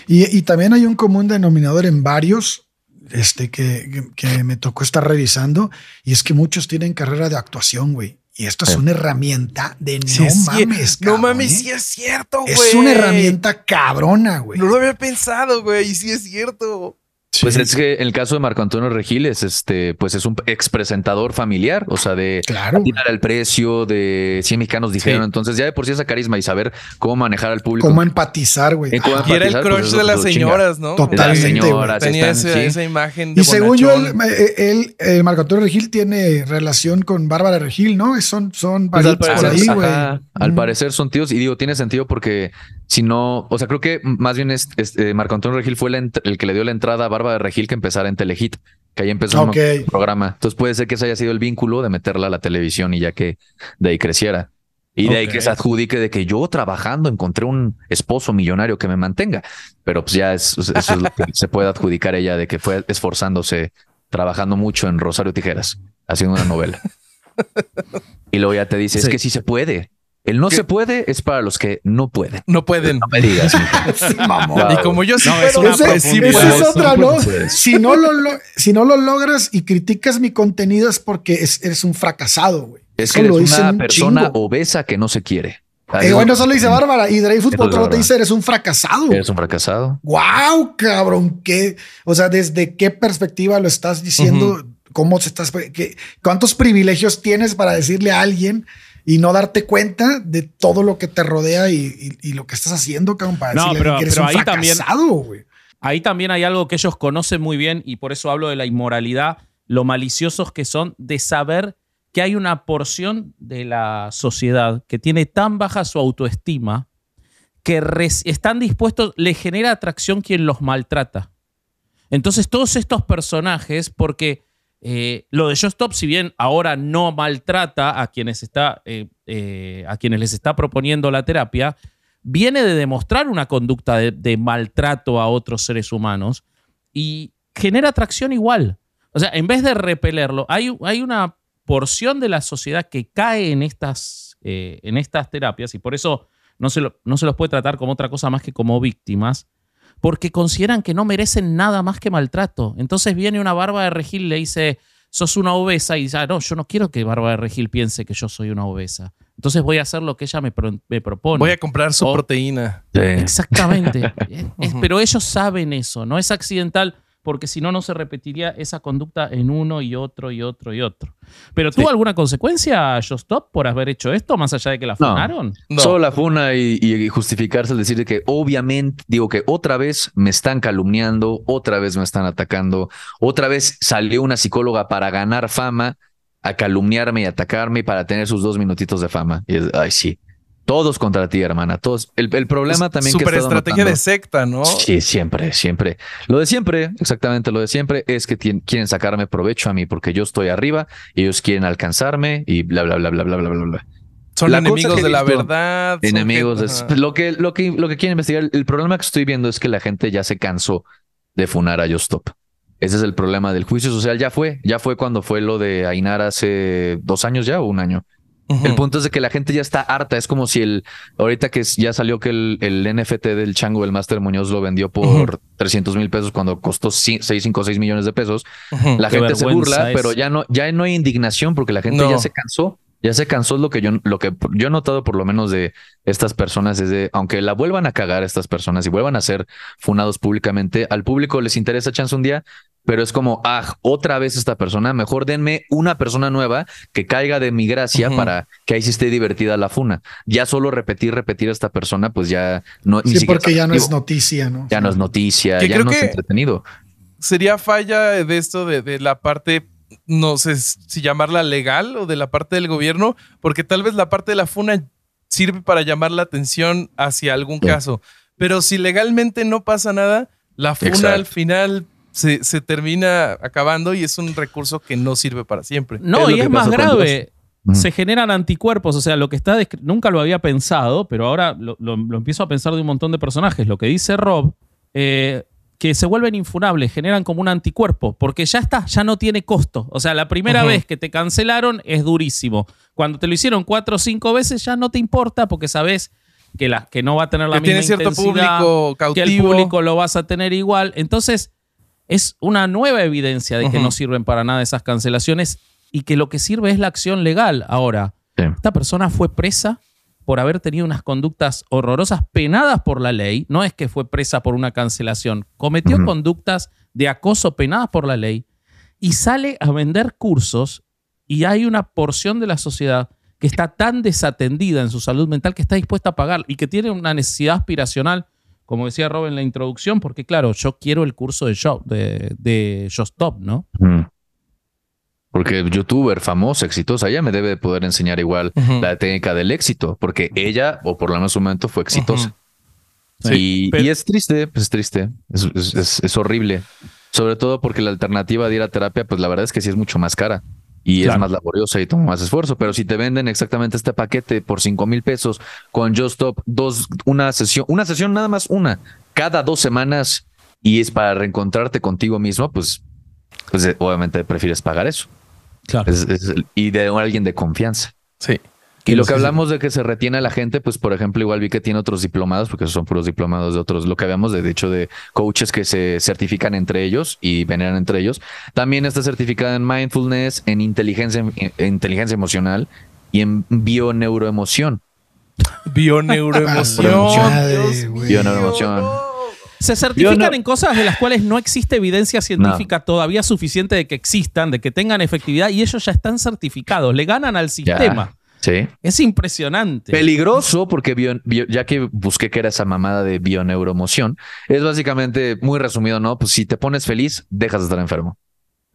D: Y, y también hay un común denominador en varios este, que, que- me tocó estar revisando, y es que muchos tienen carrera de actuación, güey. Y esto es una herramienta de no mames,
A: No
D: cabrón,
A: mames,
D: ¿eh?
A: sí es cierto, güey.
D: Es una herramienta cabrona, güey.
A: No lo había pensado, güey, y sí es cierto.
B: Pues es que en el caso de Marco Antonio Regil es este, pues es un ex presentador familiar, o sea, de
D: Claro.
B: atinar al precio de 100 mexicanos dijeron.
A: Sí.
B: Entonces, ya de por sí esa carisma y saber cómo manejar al público.
D: Cómo empatizar, güey. Ah,
A: Y era el crush
B: pues, eso
A: de las
B: lo chinga.
A: señoras, ¿no?
D: Totalmente,
B: las señoras,
A: Tenía
B: están,
A: ese-
B: sí.
A: esa imagen de
D: Y según yo, el, eh, él, el Marco Antonio Regil tiene relación con Bárbara Regil, ¿no? Son, son
B: Pues, al
D: por
B: parecer,
D: ahí, güey.
B: al
D: Mm.
B: parecer son tíos y digo, tiene sentido porque si no, o sea, creo que más bien es, es- eh, Marco Antonio Regil fue la el que le dio la entrada a Bárbara Regil que empezara en Telehit, que ahí empezó
D: Ok.
B: un programa. Entonces puede ser que ese haya sido el vínculo de meterla a la televisión y ya que de ahí creciera. Y de ahí que se adjudique de que yo trabajando encontré un esposo millonario que me mantenga. Pero pues ya es, eso es lo que se puede adjudicar ella de que fue esforzándose, trabajando mucho en Rosario Tijeras, haciendo una novela. Y luego ya te dice, es que sí se puede. El no
A: ¿Qué?
B: se puede es para los que no pueden.
A: No pueden.
B: No me digas.
D: Sí.
A: Y como yo sí
C: No, es una
D: Ese- es otra, ¿no? Si no lo, lo- si no lo logras y criticas mi contenido es porque es- eres un fracasado, güey.
B: Es
D: Eso
B: que eres
D: lo dicen
B: una
D: un
B: persona
D: chingo.
B: obesa que no se quiere.
D: Eh, bueno, eso lo dice Bárbara. Y Dreyfus
B: Eso
D: por
B: es
D: otro lado te dice, eres un fracasado.
B: Eres un fracasado.
D: Wow, cabrón, qué, o sea, desde qué perspectiva lo estás diciendo, cómo se estás, qué- cuántos privilegios tienes para decirle a alguien y no darte cuenta de todo lo que te rodea y, y- y lo que estás haciendo, cabrón, para
C: No, pero-
D: que eres
C: pero
D: un
C: ahí también-. Ahí también hay algo que ellos conocen muy bien y por eso hablo de la inmoralidad, lo maliciosos que son de saber que hay una porción de la sociedad que tiene tan baja su autoestima que están dispuestos, le genera atracción quien los maltrata. Entonces todos estos personajes, porque eh, lo de Just Stop, si bien ahora no maltrata a quienes, está, eh, eh, a quienes les está proponiendo la terapia, viene de demostrar una conducta de, maltrato a otros seres humanos y genera atracción igual. O sea, en vez de repelerlo, hay, hay una porción de la sociedad que cae en estas, en estas terapias y por eso no se, no se los puede tratar como otra cosa más que como víctimas, porque consideran que no merecen nada más que maltrato. Entonces viene una barba de regil y le dice, sos una obesa, y dice, "Ah, no, yo no quiero que barba de regil piense que yo soy una obesa. Entonces voy a hacer lo que ella me, pro- me propone.
A: Voy a comprar su
C: O-
A: proteína.
C: Exactamente. Es- pero ellos saben eso, no es accidental, porque si no, no se repetiría esa conducta en uno y otro y otro y otro. ¿Pero tuvo
B: Sí.
C: alguna consecuencia, Stop por haber hecho esto, más allá de que la funaron?
A: No.
B: Solo la funa y, y justificarse al decir de que obviamente, digo que otra vez me están calumniando, otra vez me están atacando, otra vez salió una psicóloga para ganar fama, a calumniarme y atacarme y para tener sus dos minutitos de fama. Y es, ay, sí. Todos contra ti, hermana. Todos. El, el problema también que he
A: Super
B: estado
A: estrategia de
B: notando-
A: secta, ¿no?
B: Sí, siempre, siempre. Lo de siempre, exactamente lo de siempre, es que quieren sacarme provecho a mí porque yo estoy arriba y ellos quieren alcanzarme y bla, bla, bla, bla, bla, bla, bla, bla.
A: Son
B: La
A: enemigos
B: que
A: de la verdad.
B: Enemigos.
A: gente-
B: es- lo, que, lo, que, lo que quieren investigar, el problema que estoy viendo es que la gente ya se cansó de funar a Stop. Ese es el problema del juicio social. Ya fue, ya fue cuando fue lo de Ainar hace dos años ya o un año. El punto es de que la gente ya está harta. Es como si el, ahorita que ya salió que el, el NFT del chango, el Master Muñoz, lo vendió por 300 mil pesos cuando costó 6, 5, 6 millones de pesos. La
C: Qué
B: gente se burla,
C: es.
B: pero ya no, ya no hay indignación porque la gente
A: No.
B: ya se cansó. Ya se cansó es lo que yo, lo que yo he notado por lo menos de estas personas es de, aunque la vuelvan a cagar estas personas y vuelvan a ser funados públicamente, al público les interesa chance un día, pero es como, ah, otra vez esta persona, mejor denme una persona nueva que caiga de mi gracia para que ahí sí esté divertida la funa. Ya solo repetir, repetir a esta persona, pues ya no,
D: Sí, porque ya no es noticia, ¿no?
B: ya no es noticia,
A: Que
B: ya
A: creo
B: no es
A: que-
B: entretenido.
A: Sería falla de esto de, de la parte, no sé si llamarla legal o de la parte del gobierno, porque tal vez la parte de la funa sirve para llamar la atención hacia algún
B: Sí.
A: caso. Pero si legalmente no pasa nada, la funa
B: Exacto.
A: al final se, se termina acabando y es un recurso que no sirve para siempre.
C: No,
B: Es
C: y es más grave. Se generan anticuerpos, o sea, lo que está nunca lo había pensado, pero ahora lo, lo- lo empiezo a pensar de un montón de personajes. Lo que dice Rob, eh, que se vuelven infunables, generan como un anticuerpo, porque ya está, ya no tiene costo. O sea, la primera vez que te cancelaron es durísimo. Cuando te lo hicieron cuatro o cinco veces ya no te importa porque sabes que, la, que no va a tener la
A: Que tiene
C: misma
A: cierto
C: intensidad,
A: público
C: que el público lo vas a tener igual. Entonces, es una nueva evidencia de que no sirven para nada esas cancelaciones y que lo que sirve es la acción legal. Ahora,
B: Sí.
C: esta persona fue presa por haber tenido unas conductas horrorosas penadas por la ley. No es que fue presa por una cancelación. Cometió conductas de acoso penadas por la ley y sale a vender cursos y hay una porción de la sociedad que está tan desatendida en su salud mental que está dispuesta a pagar y que tiene una necesidad aspiracional, como decía Rob en la introducción, porque claro, yo quiero el curso de, Shop, de, de Just Stop, ¿no?
B: Mm. Porque youtuber famosa, exitosa, ella me debe de poder enseñar igual la técnica del éxito, porque ella, o por lo menos en su momento, fue exitosa. Y,
C: pero-
B: y es triste, pues es triste, es, es- es- es horrible. Sobre todo porque la alternativa de ir a terapia, pues la verdad es que sí es mucho más cara y
C: Claro.
B: es más laboriosa y toma más esfuerzo. Pero si te venden exactamente este paquete por 5 mil pesos con Just Stop, dos, una sesión, una sesión nada más una, cada dos semanas y es para reencontrarte contigo mismo, pues, pues eh, obviamente prefieres pagar eso.
C: Claro.
B: Es- es- y de alguien de confianza.
A: Sí.
B: Y lo que hablamos de que se retiene a la gente, pues por ejemplo, igual vi que tiene otros diplomados, porque esos son puros diplomados de otros, lo que habíamos de, de hecho de coaches que se certifican entre ellos y veneran entre ellos. También está certificada en mindfulness, en inteligencia, en inteligencia emocional y en bioneuroemoción.
A: Bioneuroemoción.
B: Bioneuroemoción.
C: Se certifican
B: no-
C: en cosas de las cuales no existe evidencia científica todavía suficiente de que existan, de que tengan efectividad, y ellos ya están certificados, le ganan al sistema.
B: Sí.
C: Es impresionante.
B: Peligroso porque bio- bio- ya que busqué que era esa mamada de bioneuroemoción, es básicamente muy resumido, ¿no? Pues si te pones feliz, dejas de estar enfermo.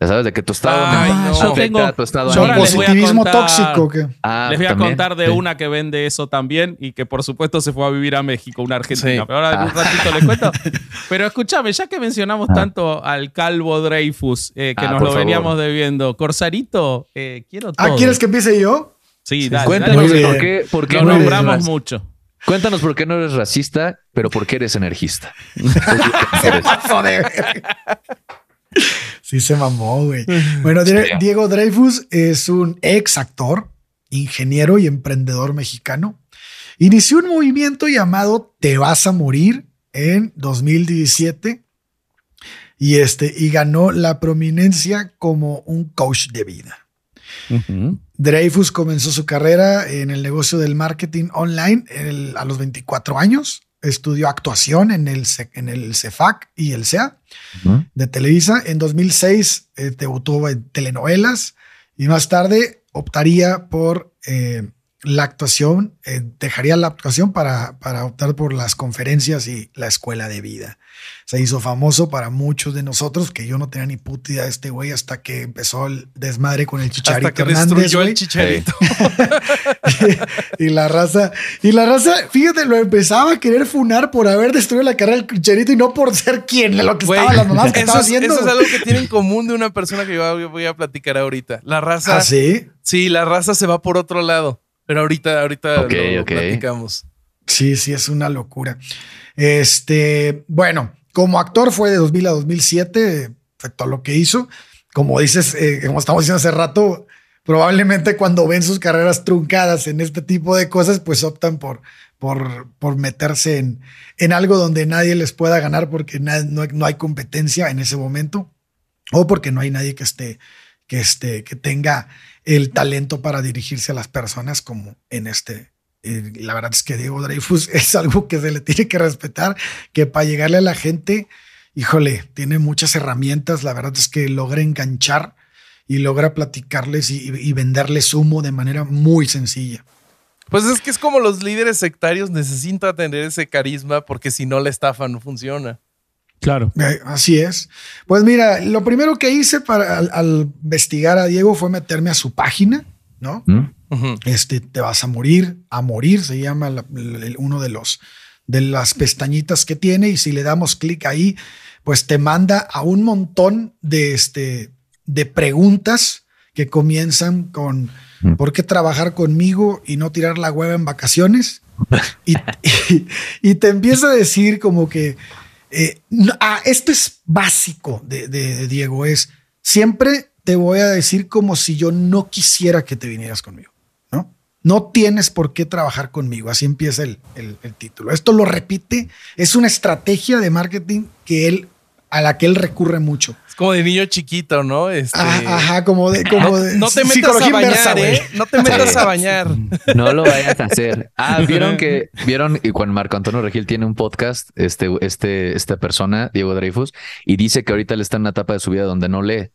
B: Ya sabes de que tu estado
A: Ay, no.
C: Yo tengo-
B: a tu estado
C: yo ahora
B: anímico.
C: les voy a
D: Positivismo
C: contar-
D: tóxico.
B: Ah,
C: Les voy a
B: también.
C: contar de
B: Sí.
C: una que vende eso también y que por supuesto se fue a vivir a México, una argentina.
A: Sí.
C: Pero ahora en un
B: Ah.
C: ratito les cuento. Pero escúchame, ya que mencionamos tanto al calvo Dreyfus, eh, que
B: Ah,
C: nos lo
B: favor.
C: veníamos debiendo, Corsarito, eh, quiero todo.
D: Ah, ¿quieres que empiece yo?
C: Sí, dale,
B: Cuéntanos
C: dale.
B: Por qué, por qué no eres
C: nombramos
B: raci-
C: mucho.
B: Cuéntanos por qué no eres racista, pero por qué eres energista.
D: Sí se mamó, güey. Bueno. Diego Dreyfus es un ex actor, ingeniero y emprendedor mexicano. Inició un movimiento llamado Te vas a morir en 2017 y, este, y ganó la prominencia como un coach de vida.
C: Ujú.
D: Dreyfus comenzó su carrera en el negocio del marketing online el- a los 24 años. Estudió actuación en el, en el CEFAC y el CEA de Televisa. En 2006 eh, debutó en telenovelas y más tarde optaría por eh, la actuación, eh, dejaría la actuación para, para optar por las conferencias y la escuela de vida. Se hizo famoso para muchos de nosotros, que yo no tenía ni puta idea de este güey hasta que empezó el desmadre con el Chicharito
A: Hasta que
D: Hernández,
A: destruyó el chicharito.
D: y la raza, y la raza, fíjate, lo empezaba a querer funar por haber destruido la carrera del Chicharito y no por ser quien, lo que estaba, las mamás que
A: eso,
D: estaba
A: es,
D: haciendo.
A: eso es algo que tiene en común de una persona que yo voy a platicar ahorita. La raza.
D: ¿Ah, sí?
A: Sí, la raza se va por otro lado. Pero ahorita, ahorita lo, platicamos.
D: Sí, sí, es una locura. Este, bueno, como actor fue de 2000 a 2007, fue todo lo que hizo. Como dices, eh, como estamos diciendo hace rato, probablemente cuando ven sus carreras truncadas en este tipo de cosas, pues optan por, por, por meterse en, en algo donde nadie les pueda ganar porque na- no, hay- no hay competencia en ese momento o porque no hay nadie que esté, que esté, que tenga el talento para dirigirse a las personas como en este. eh, la verdad es que Diego Dreyfus es algo que se le tiene que respetar, que para llegarle a la gente, híjole, tiene muchas herramientas. La verdad es que logra enganchar y logra platicarles y, y venderles humo de manera muy sencilla.
A: Pues es que es como los líderes sectarios necesitan tener ese carisma porque si no la estafa no funciona.
C: Claro.
D: Eh, Así es. Pues mira, lo primero que hice para al, al investigar a Diego fue meterme a su página, ¿no?
B: ¿Mm?
D: Este, te vas a morir, a morir, se llama la- el- uno de los de las pestañitas que tiene y si le damos clic ahí, pues te manda a un montón de este de preguntas que comienzan con
B: Mm.
D: ¿por qué trabajar conmigo y no tirar la hueva en vacaciones? y, y- y te empieza a decir como que eh, ah, esto es básico de, Diego, es siempre te voy a decir como si yo no quisiera que te vinieras conmigo, ¿no? No tienes por qué trabajar conmigo, así empieza el- el título. Esto lo repite, es una estrategia de marketing que él, a la que él recurre mucho.
A: Es como de niño chiquito, ¿no? Este,
D: ajá, como de, como
A: no,
D: de
A: no te metas a
D: psicología
A: bañar,
D: inversa.
A: ¿eh? No te metas
B: Sí.
A: a bañar.
B: No lo vayas a hacer. Ah, vieron que, vieron, y cuando Marco Antonio Regil tiene un podcast, este, este, esta persona, Diego Dreyfus, y dice que ahorita él está en una etapa de su vida donde no lee.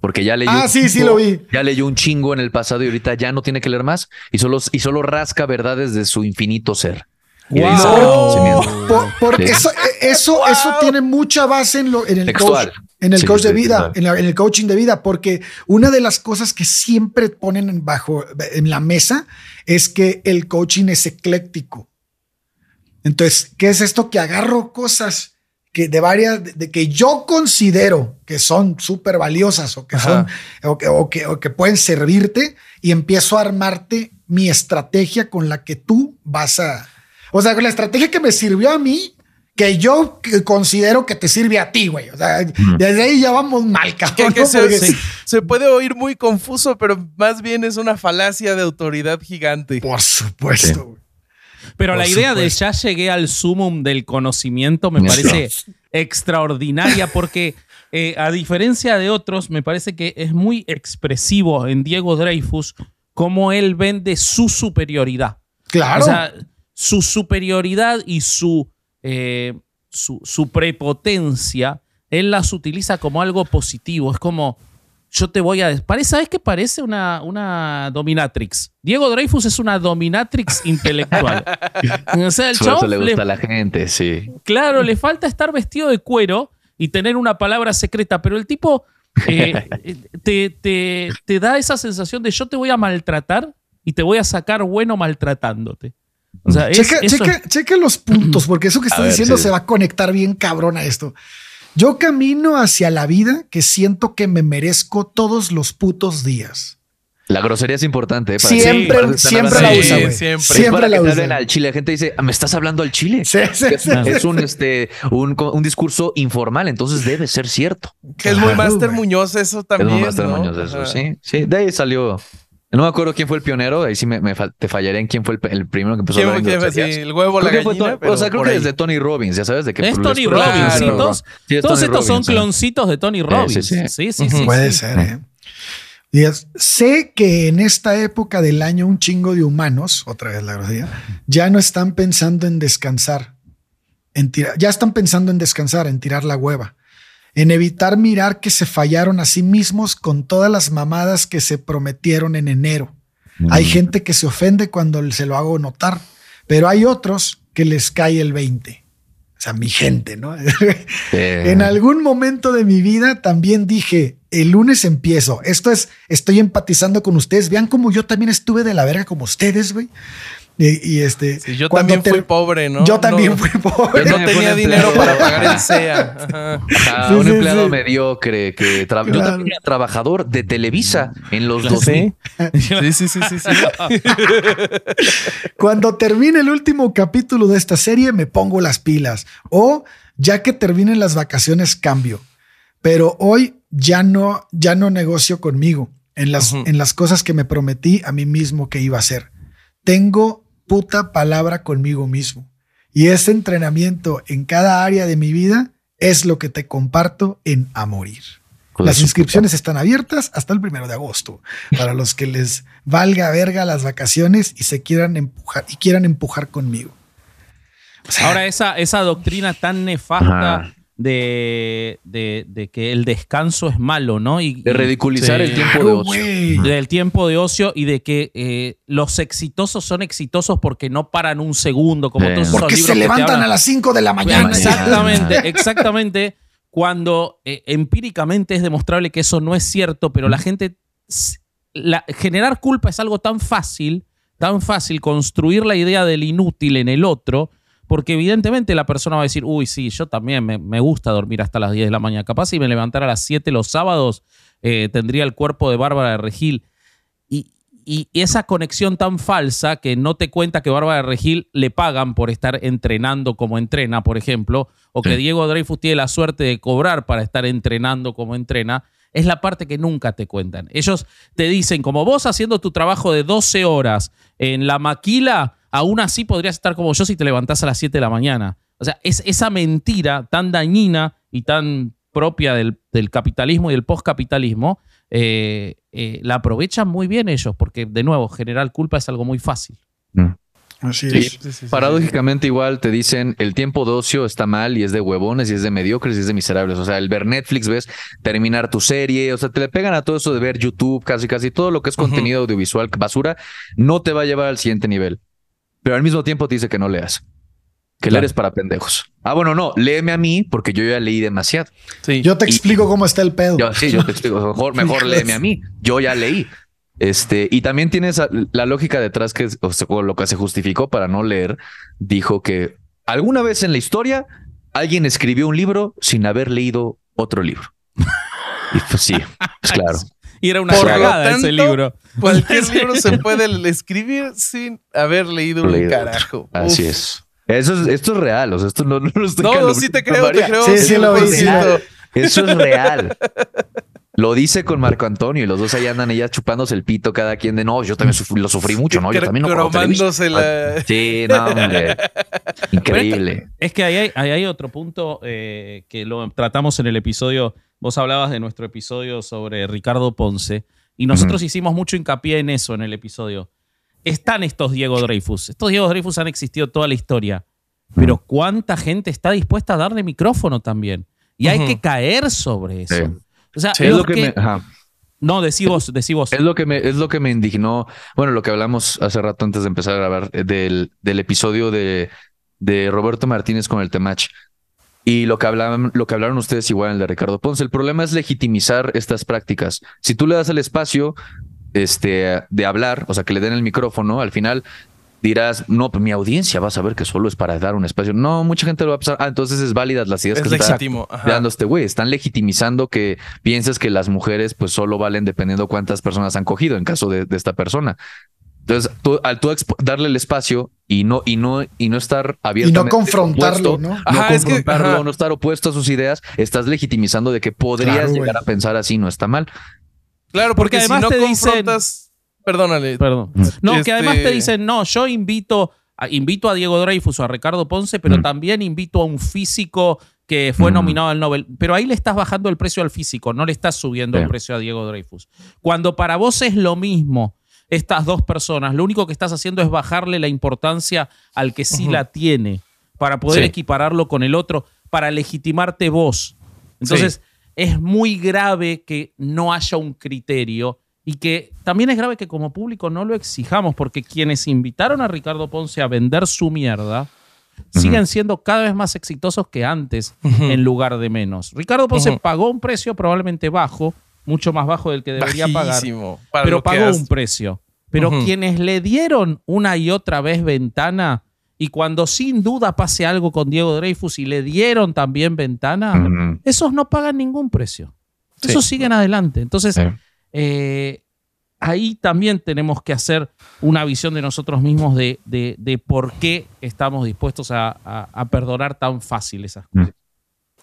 B: Porque ya leyó.
D: Ah, sí, sí lo vi.
B: Ya leyó un chingo en el pasado y ahorita ya no tiene que leer más y solo, y solo rasca verdades de su infinito ser. Y
C: Wow.
D: No, por- porque
B: Sí.
D: eso, eso, eso
A: Wow.
D: tiene mucha base en, lo, en el
B: Textual.
D: coach, en el
B: Sí,
D: coach de vida, en, la- en el coaching de vida, porque una de las cosas que siempre ponen en bajo en la mesa es que el coaching es ecléctico. Entonces, ¿qué es esto? Que agarro cosas que de varias, de, de que yo considero que son súper valiosas o que
A: Ajá.
D: son o que, o que, o que pueden servirte y empiezo a armarte mi estrategia con la que tú vas a, o sea, con la estrategia que me sirvió a mí, que yo considero que te sirve a ti, güey. O sea, desde ahí ya vamos mal, cabrón.
A: que
D: ¿no?
A: se,
D: Porque-
A: se- se puede oír muy confuso, pero más bien es una falacia de autoridad gigante.
D: Por supuesto. güey.
C: Pero
D: Por
C: la idea de
D: supuesto.
C: ya llegué al sumum del conocimiento me parece extraordinaria porque eh, a diferencia de otros, me parece que es muy expresivo en Diego Dreyfus cómo él vende su superioridad.
D: Claro.
C: O sea, su superioridad y su, eh, su, su prepotencia, él las utiliza como algo positivo. Es como, yo te voy a... Parece, ¿Sabes qué parece una, una dominatrix? Diego Dreyfus es una dominatrix intelectual. o sea, el
B: Por eso
C: chabón
B: le
C: le-
B: gusta a la gente, sí.
C: Claro, le falta estar vestido de cuero y tener una palabra secreta, pero el tipo eh, te, te- te da esa sensación de yo te voy a maltratar y te voy a sacar bueno maltratándote. O sea, es-
D: checa,
C: eso-
D: checa- checa los puntos, porque eso que estás
B: ver,
D: diciendo
B: sí.
D: se va a conectar bien cabrón a esto. Yo camino hacia la vida que siento que me merezco todos los putos días.
B: La grosería es importante. ¿eh? Para
D: Siempre,
B: para que están
D: siempre la usa, güey.
A: siempre.
B: Es
D: Siempre
B: para
D: la usa.
B: al chile. La gente dice, "Ah, ¿me estás hablando al chile?
D: Sí, sí,
B: Es,
D: sí.
B: es un, este, un, un discurso informal, entonces debe ser cierto.
A: Que es muy Master. Muñoz eso
B: Es
A: también.
B: un Master
A: ¿no?
B: Muñoz eso, sí. Sí, de ahí salió No me acuerdo quién fue el pionero, ahí sí me, me fa- te fallaré en quién fue el, el primero que empezó a
A: ¿Quién
B: hablar groserías.
A: Sí, el huevo, la
B: Creo fue
A: gallina,
B: Tony-
A: pero
B: o sea, creo que
A: ahí.
B: desde Tony Robbins, ya sabes de qué
C: Es Tony
B: pronuncian,
C: Robbincitos.
B: ¿no? Sí, es
C: Todos
B: Tony
C: estos son
B: Robbins,
C: cloncitos de Tony Robbins.
B: sí,
C: Sí,
B: sí.
C: sí, sí.
D: Puede
C: sí.
D: ser, ¿eh? Y es- sé que en esta época del año un chingo de humanos, otra vez la grosería, ya no están pensando en descansar, en tirar, ya están pensando en descansar, en tirar la hueva, en evitar mirar que se fallaron a sí mismos con todas las mamadas que se prometieron en enero. Hay
B: Mm.
D: gente que se ofende cuando se lo hago notar, pero hay otros que les cae el 20. O sea, mi gente, ¿no?
B: Eh,
D: En algún momento de mi vida también dije, el lunes empiezo. Esto es, estoy empatizando con ustedes. Vean cómo yo también estuve de la verga como ustedes, güey. Y, y este.
A: Sí, yo también
D: te-
A: fui pobre, ¿no?
D: Yo también
A: No-
D: fui pobre.
A: No
B: Yo también
A: tenía dinero para pagar el SEA. Ajá.
B: Ajá,
D: Sí,
B: un
D: sí,
B: empleado
D: sí.
B: mediocre que tra- yo también era trabajador de Televisa en los. 2000.
A: Sí, sí, sí, sí, sí.
D: Cuando termine el último capítulo de esta serie, me pongo las pilas. O ya que terminen las vacaciones, cambio. Pero hoy ya no, ya no negocio conmigo en las, en las cosas que me prometí a mí mismo que iba a hacer. Tengo puta palabra conmigo mismo. Y ese entrenamiento en cada área de mi vida es lo que te comparto en A Morir. Las inscripciones están abiertas hasta el primero de agosto para los que les valga verga las vacaciones y se quieran empujar y quieran empujar conmigo. O sea,
C: Ahora, esa, esa doctrina tan nefasta
B: Ajá.
C: De, de- de que el descanso es malo, ¿no? Y,
B: De ridiculizar el tiempo de ocio.
C: del tiempo de ocio y de que eh, los exitosos son exitosos porque no paran un segundo, como
B: Sí.
C: todos esos
D: Porque
C: libros
D: se
C: que
D: levantan
C: hablan.
D: a las 5 de la mañana.
C: Exactamente, exactamente. Cuando eh, empíricamente es demostrable que eso no es cierto, pero la gente. la- generar culpa es algo tan fácil, tan fácil construir la idea del inútil en el otro, porque evidentemente la persona va a decir, uy, sí, yo también me, me gusta dormir hasta las 10 de la mañana. Capaz si me levantara a las 7 los sábados, eh, tendría el cuerpo de Bárbara de Regil. Y, y esa conexión tan falsa que no te cuenta que Bárbara de Regil le pagan por estar entrenando como entrena, por ejemplo, o que
B: Sí.
C: Diego Dreyfus tiene la suerte de cobrar para estar entrenando como entrena, es la parte que nunca te cuentan. Ellos te dicen, como vos haciendo tu trabajo de 12 horas en la maquila, aún así podrías estar como yo si te levantás a las 7 de la mañana. O sea, es esa mentira tan dañina y tan propia del, del capitalismo y del postcapitalismo, eh, eh, la aprovechan muy bien ellos, porque de nuevo, generar culpa es algo muy fácil.
B: Mm.
D: Así
B: Sí.
D: es.
A: Sí, sí, sí,
B: Paradójicamente igual te dicen el tiempo de ocio está mal y es de huevones y es de mediocres y es de miserables. O sea, el ver Netflix, ves terminar tu serie, o sea, te le pegan a todo eso de ver YouTube, casi casi todo lo que es contenido audiovisual basura, no te va a llevar al siguiente nivel. Pero al mismo tiempo te dice que no leas. Que
C: Claro.
B: leer es para pendejos. Ah, bueno, no, léeme a mí porque yo ya leí demasiado.
A: Sí.
D: Yo te
B: Y-
D: explico cómo está el pedo.
B: Yo, sí, yo te explico. Mejor, mejor léeme a mí. Yo ya leí. Este, y también tienes la lógica detrás que o sea, o lo que se justificó para no leer. Dijo que alguna vez en la historia alguien escribió un libro sin haber leído otro libro. Y pues sí, pues claro.
C: Y era una
A: Por
C: cagada ese libro.
A: Cualquier libro se puede escribir sin haber leído un
B: Leído.
A: carajo.
B: Así
A: Uf.
B: es. Eso es, esto es real. O sea, esto no, no lo estoy
A: No, no, sí te creo, te creo.
D: Sí, sí lo vi,
A: 100%.
B: Eso es real. Lo dice con Marco Antonio y los dos ahí andan ella chupándose el pito cada quien de no, yo también sufrí- lo sufrí mucho, ¿no? Yo también no pago
A: cromándose
B: televisión".
A: la-
B: Sí, no, hombre. Increíble.
C: Es que ahí hay, ahí hay otro punto eh, que lo tratamos en el episodio. Vos hablabas de nuestro episodio sobre Ricardo Ponce y nosotros hicimos mucho hincapié en eso en el episodio. Están estos Diego Dreyfus. Estos Diego Dreyfus han existido toda la historia. Pero ¿cuánta gente está dispuesta a darle micrófono también? Y hay que caer sobre eso.
B: Sí.
C: O sea,
B: Es lo que,
C: que-
B: me, ajá.
C: No, decí vos, decí vos.
B: es lo que me es lo que me indignó. Bueno, lo que hablamos hace rato antes de empezar a grabar eh, del, del episodio de, de Roberto Martínez con el Temach. Y lo que hablaban, lo que hablaron ustedes igual en el de Ricardo Ponce. El problema es legitimizar estas prácticas. Si tú le das el espacio este, de hablar, o sea, que le den el micrófono, al final dirás, no, pues mi audiencia va a saber que solo es para dar un espacio. No, mucha gente lo va a pensar. Ah, entonces es válidas las ideas
A: Es
B: que está dando este güey. Están legitimizando que pienses que las mujeres pues solo valen dependiendo cuántas personas han cogido en caso de, de esta persona. Entonces, tú, al tú darle el espacio y no, y no, y no estar abierto.
D: Y no confrontarlo, ¿no?
B: No
A: es que-
B: confrontarlo,
A: ajá.
B: no estar opuesto a sus ideas, estás legitimizando de que podrías
D: Claro,
B: llegar a pensar así, no está mal.
A: Claro, porque,
C: Porque además
A: si no
C: te dicen-
A: confrontas. Perdónale.
C: Perdón. No,
A: Este-
C: que además te dicen, no, yo invito a, invito a Diego Dreyfus o a Ricardo Ponce, pero
B: Mm.
C: también invito a un físico que fue
B: Mm.
C: nominado al Nobel. Pero ahí le estás bajando el precio al físico, no le estás subiendo el precio a Diego Dreyfus. Cuando para vos es lo mismo estas dos personas, lo único que estás haciendo es bajarle la importancia al que sí la tiene, para poder
B: Sí.
C: equipararlo con el otro, para legitimarte vos. Entonces, es muy grave que no haya un criterio y que también es grave que como público no lo exijamos, porque quienes invitaron a Ricardo Ponce a vender su mierda siguen siendo cada vez más exitosos que antes en lugar de menos. Ricardo Ponce pagó un precio probablemente bajo, mucho más bajo del que debería pagar,
A: Bajísimo,
C: pero pagó
A: has-
C: un precio. Pero quienes le dieron una y otra vez ventana, y cuando sin duda pase algo con Diego Dreyfus y le dieron también ventana, esos no pagan ningún precio.
A: Sí.
C: Esos siguen adelante. Entonces. Eh, ahí también tenemos que hacer una visión de nosotros mismos de, de- de por qué estamos dispuestos a, a- a perdonar tan fácil esas cosas.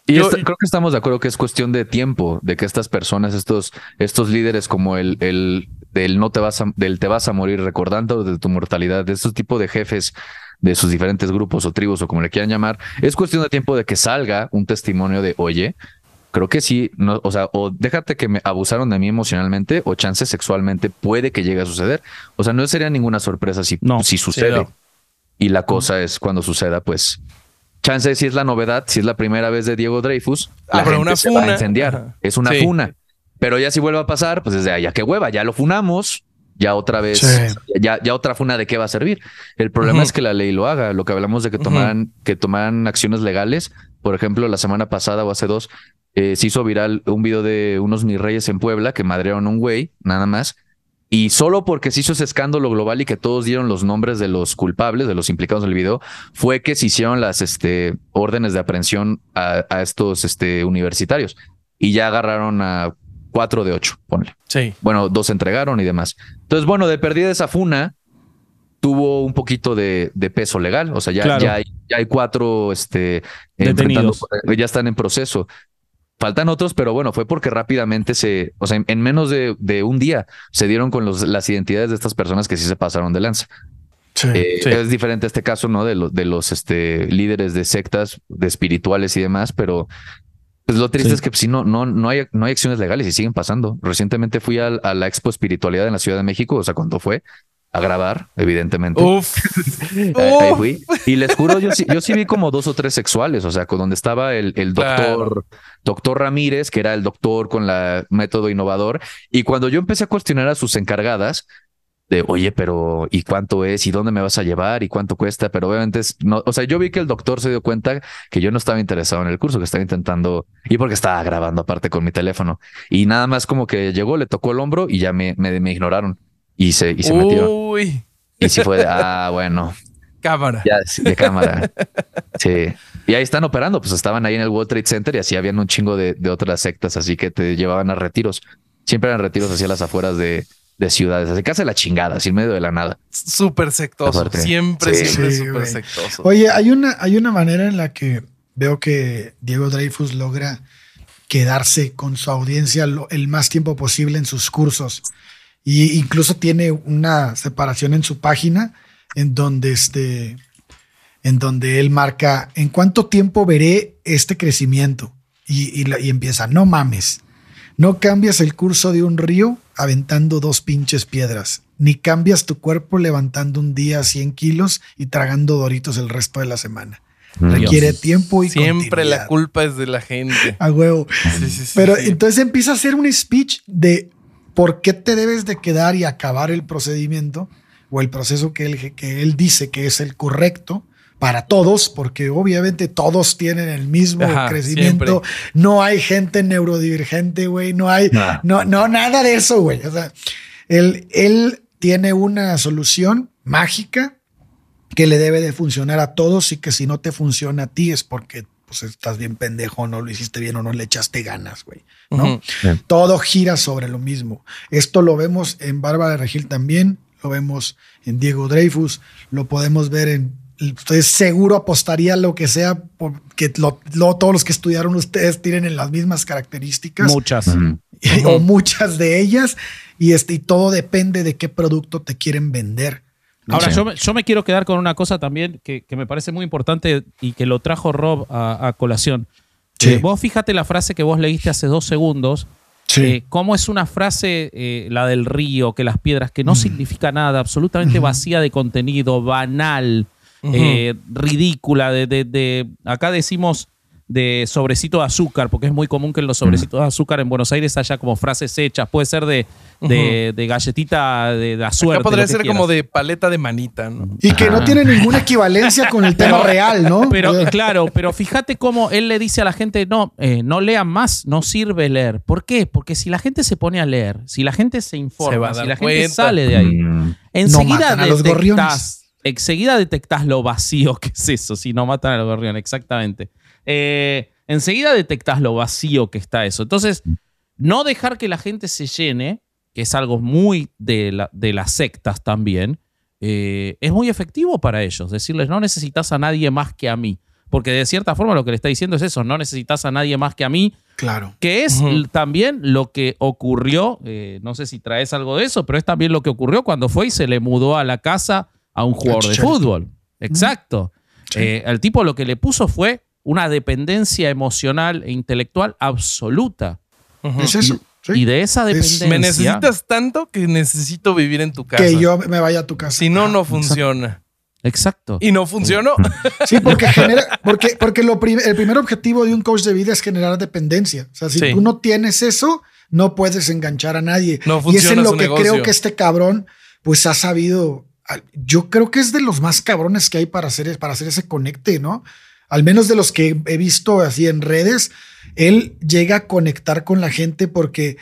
B: Y
A: Yo-
B: esta- creo que estamos de acuerdo que es cuestión de tiempo, de que estas personas, estos, estos líderes como el, el del no te vas a, del te vas a morir recordando de tu mortalidad, de estos tipos de jefes de sus diferentes grupos o tribus o como le quieran llamar, es cuestión de tiempo de que salga un testimonio de, oye, creo que sí, no, o sea, o déjate que me abusaron de mí emocionalmente o chance sexualmente puede que llegue a suceder. O sea, no sería ninguna sorpresa si,
C: No,
B: si sucede.
A: no.
B: Y la cosa es cuando suceda, pues, chance si es la novedad, si es la primera vez de Diego Dreyfus,
A: Ah,
B: la gente
A: una
B: se va a incendiar.
A: Ajá.
B: Es una
A: Sí.
B: funa. Pero ya si vuelve a pasar, pues desde allá qué hueva, ya lo funamos, ya otra vez,
D: Sí.
B: ya, ya otra funa de qué va a servir. El problema es que la ley lo haga. Lo que hablamos de que tomaran, que tomaran acciones legales. Por ejemplo, la semana pasada o hace dos, eh, se hizo viral un video de unos mis reyes en Puebla que madrearon a un güey, nada más. Y solo porque se hizo ese escándalo global y que todos dieron los nombres de los culpables, de los implicados en el video, fue que se hicieron las este, órdenes de aprehensión a, a estos este, universitarios. Y ya agarraron a cuatro de ocho, ponle.
A: Sí.
B: Bueno, dos se entregaron y demás. Entonces, bueno, de perdida esa funa, tuvo un poquito de, de peso legal. O sea, ya,
C: Claro.
B: ya, hay, ya hay cuatro este,
C: Detenidos.
B: ya están en proceso. Faltan otros, pero bueno, fue porque rápidamente se, o sea, en, en menos de, de un día se dieron con los, las identidades de estas personas que sí se pasaron de lanza.
D: Sí.
B: Eh,
A: Sí.
B: Es diferente este caso, ¿no? De, los de los este, líderes de sectas, de espirituales y demás, pero pues lo triste
C: Sí.
B: es que pues, sí, no, no, no, hay, no hay acciones legales y siguen pasando. Recientemente fui al- a, la Expo Espiritualidad en la Ciudad de México, o sea, cuando fue a grabar, evidentemente.
A: Uf.
B: Eh, ahí fui. Y les juro, yo sí, yo sí vi como dos o tres sexuales, o sea, con donde estaba el, el doctor, doctor Ramírez, que era el doctor con la método innovador. Y cuando yo empecé a cuestionar a sus encargadas, de oye, pero ¿y cuánto es? ¿Y dónde me vas a llevar? ¿Y cuánto cuesta? Pero obviamente es, no, o sea, yo vi que el doctor se dio cuenta que yo no estaba interesado en el curso, que estaba intentando, y porque estaba grabando aparte con mi teléfono. Y nada más como que llegó, le tocó el hombro y ya me, me, me ignoraron y se, y se metieron.
A: Uy.
B: Y sí fue de, ah, bueno,
A: Cámara.
B: ya, de cámara. Sí. Y ahí están operando, pues estaban ahí en el World Trade Center y así habían un chingo de, de otras sectas, así que te llevaban a retiros. Siempre eran retiros hacia las afueras de, de ciudades, así casi la chingada, así en medio de la nada.
A: Súper sectoso. Siempre,
B: Sí.
A: siempre
D: Sí,
A: súper
D: güey.
A: sectoso.
D: Oye, hay una, hay una manera en la que veo que Diego Dreyfus logra quedarse con su audiencia lo- el más tiempo posible en sus cursos. Y incluso tiene una separación en su página en donde este, en donde él marca en cuánto tiempo veré este crecimiento. Y, y la- y empieza, no mames, no cambias el curso de un río aventando dos pinches piedras, ni cambias tu cuerpo levantando un día 100 kilos y tragando doritos el resto de la semana. Requiere tiempo y
A: Siempre la culpa es de la gente.
D: A huevo.
A: Sí, sí, sí,
D: Pero
A: sí.
D: entonces empieza a hacer un speech de por qué te debes de quedar y acabar el procedimiento o el proceso que él, que él dice que es el correcto para todos, porque obviamente todos tienen el mismo
A: Ajá,
D: crecimiento. No hay gente neurodivergente, güey. No hay,
B: Nah.
D: no, no, nada de eso, güey. O sea, él, él tiene una solución mágica que le debe de funcionar a todos y que si no te funciona a ti es porque pues estás bien pendejo, no lo hiciste bien o no le echaste ganas, güey. ¿no? Todo gira sobre lo mismo. Esto lo vemos en Bárbara de Regil también, lo vemos en Diego Dreyfus, lo podemos ver en. Estoy seguro apostaría lo que sea, porque lo, lo- todos los que estudiaron ustedes tienen en las mismas características.
C: Muchas.
D: O muchas de ellas, y, este, y todo depende de qué producto te quieren vender.
C: Ahora,
B: Sí.
C: yo, me- yo me quiero quedar con una cosa también que, que me parece muy importante y que lo trajo Rob a, a colación.
D: Sí.
C: Eh, vos fíjate la frase que vos leíste hace dos segundos. eh, cómo es una frase, eh, la del río, que las piedras, que no significa nada, absolutamente vacía de contenido, banal, ridícula. De, de- de- acá decimos de sobrecito de azúcar, porque es muy común que en los sobrecitos de azúcar en Buenos Aires haya como frases hechas. Puede ser de, de- de galletita de suerte.
A: Acá podría ser como de paleta de manita, ¿no?
D: Y que no tiene ninguna equivalencia con el tema real, ¿no?
C: Pero
D: sea,
C: claro, pero fíjate cómo él le dice a la gente, no, eh, no lean más, no sirve leer. ¿Por qué? Porque si la gente se pone a leer, si la gente se informa,
A: Se
C: si la gente sale de ahí,
B: Mm,
C: enseguida
D: los
C: detectás,
D: gorriones.
C: enseguida detectás lo vacío que es eso, si no matan a los gorriones, exactamente. Eh, enseguida detectás lo vacío que está eso. Entonces, no dejar que la gente se llene, que es algo muy de, la- de las sectas también, eh, es muy efectivo para ellos. Decirles, no necesitas a nadie más que a mí. Porque de cierta forma lo que le está diciendo es eso, no necesitas a nadie más que a mí,
D: Claro.
C: que es también lo que ocurrió, eh, no sé si traes algo de eso, pero es también lo que ocurrió cuando fue y se le mudó a la casa a un jugador de fútbol. Exacto.
D: Sí.
C: Eh, el tipo lo que le puso fue una dependencia emocional e intelectual absoluta.
D: Es eso. sí.
C: Y de esa
D: Es-
C: dependencia...
A: Me necesitas tanto que necesito vivir en tu casa.
D: que yo me vaya a tu casa.
A: Si no, no funciona.
C: Exacto.
A: Y no funcionó.
D: Sí, porque genera, porque, porque lo prim- el primer objetivo de un coach de vida es generar dependencia. O sea, si
A: Sí.
D: tú no tienes eso, no puedes enganchar a nadie.
A: No
D: y es
A: funciona
D: en lo que
A: negocio.
D: creo que este cabrón, pues ha sabido. Yo creo que es de los más cabrones que hay para hacer, para hacer ese conecte, ¿no? Al menos de los que he visto así en redes, él llega a conectar con la gente porque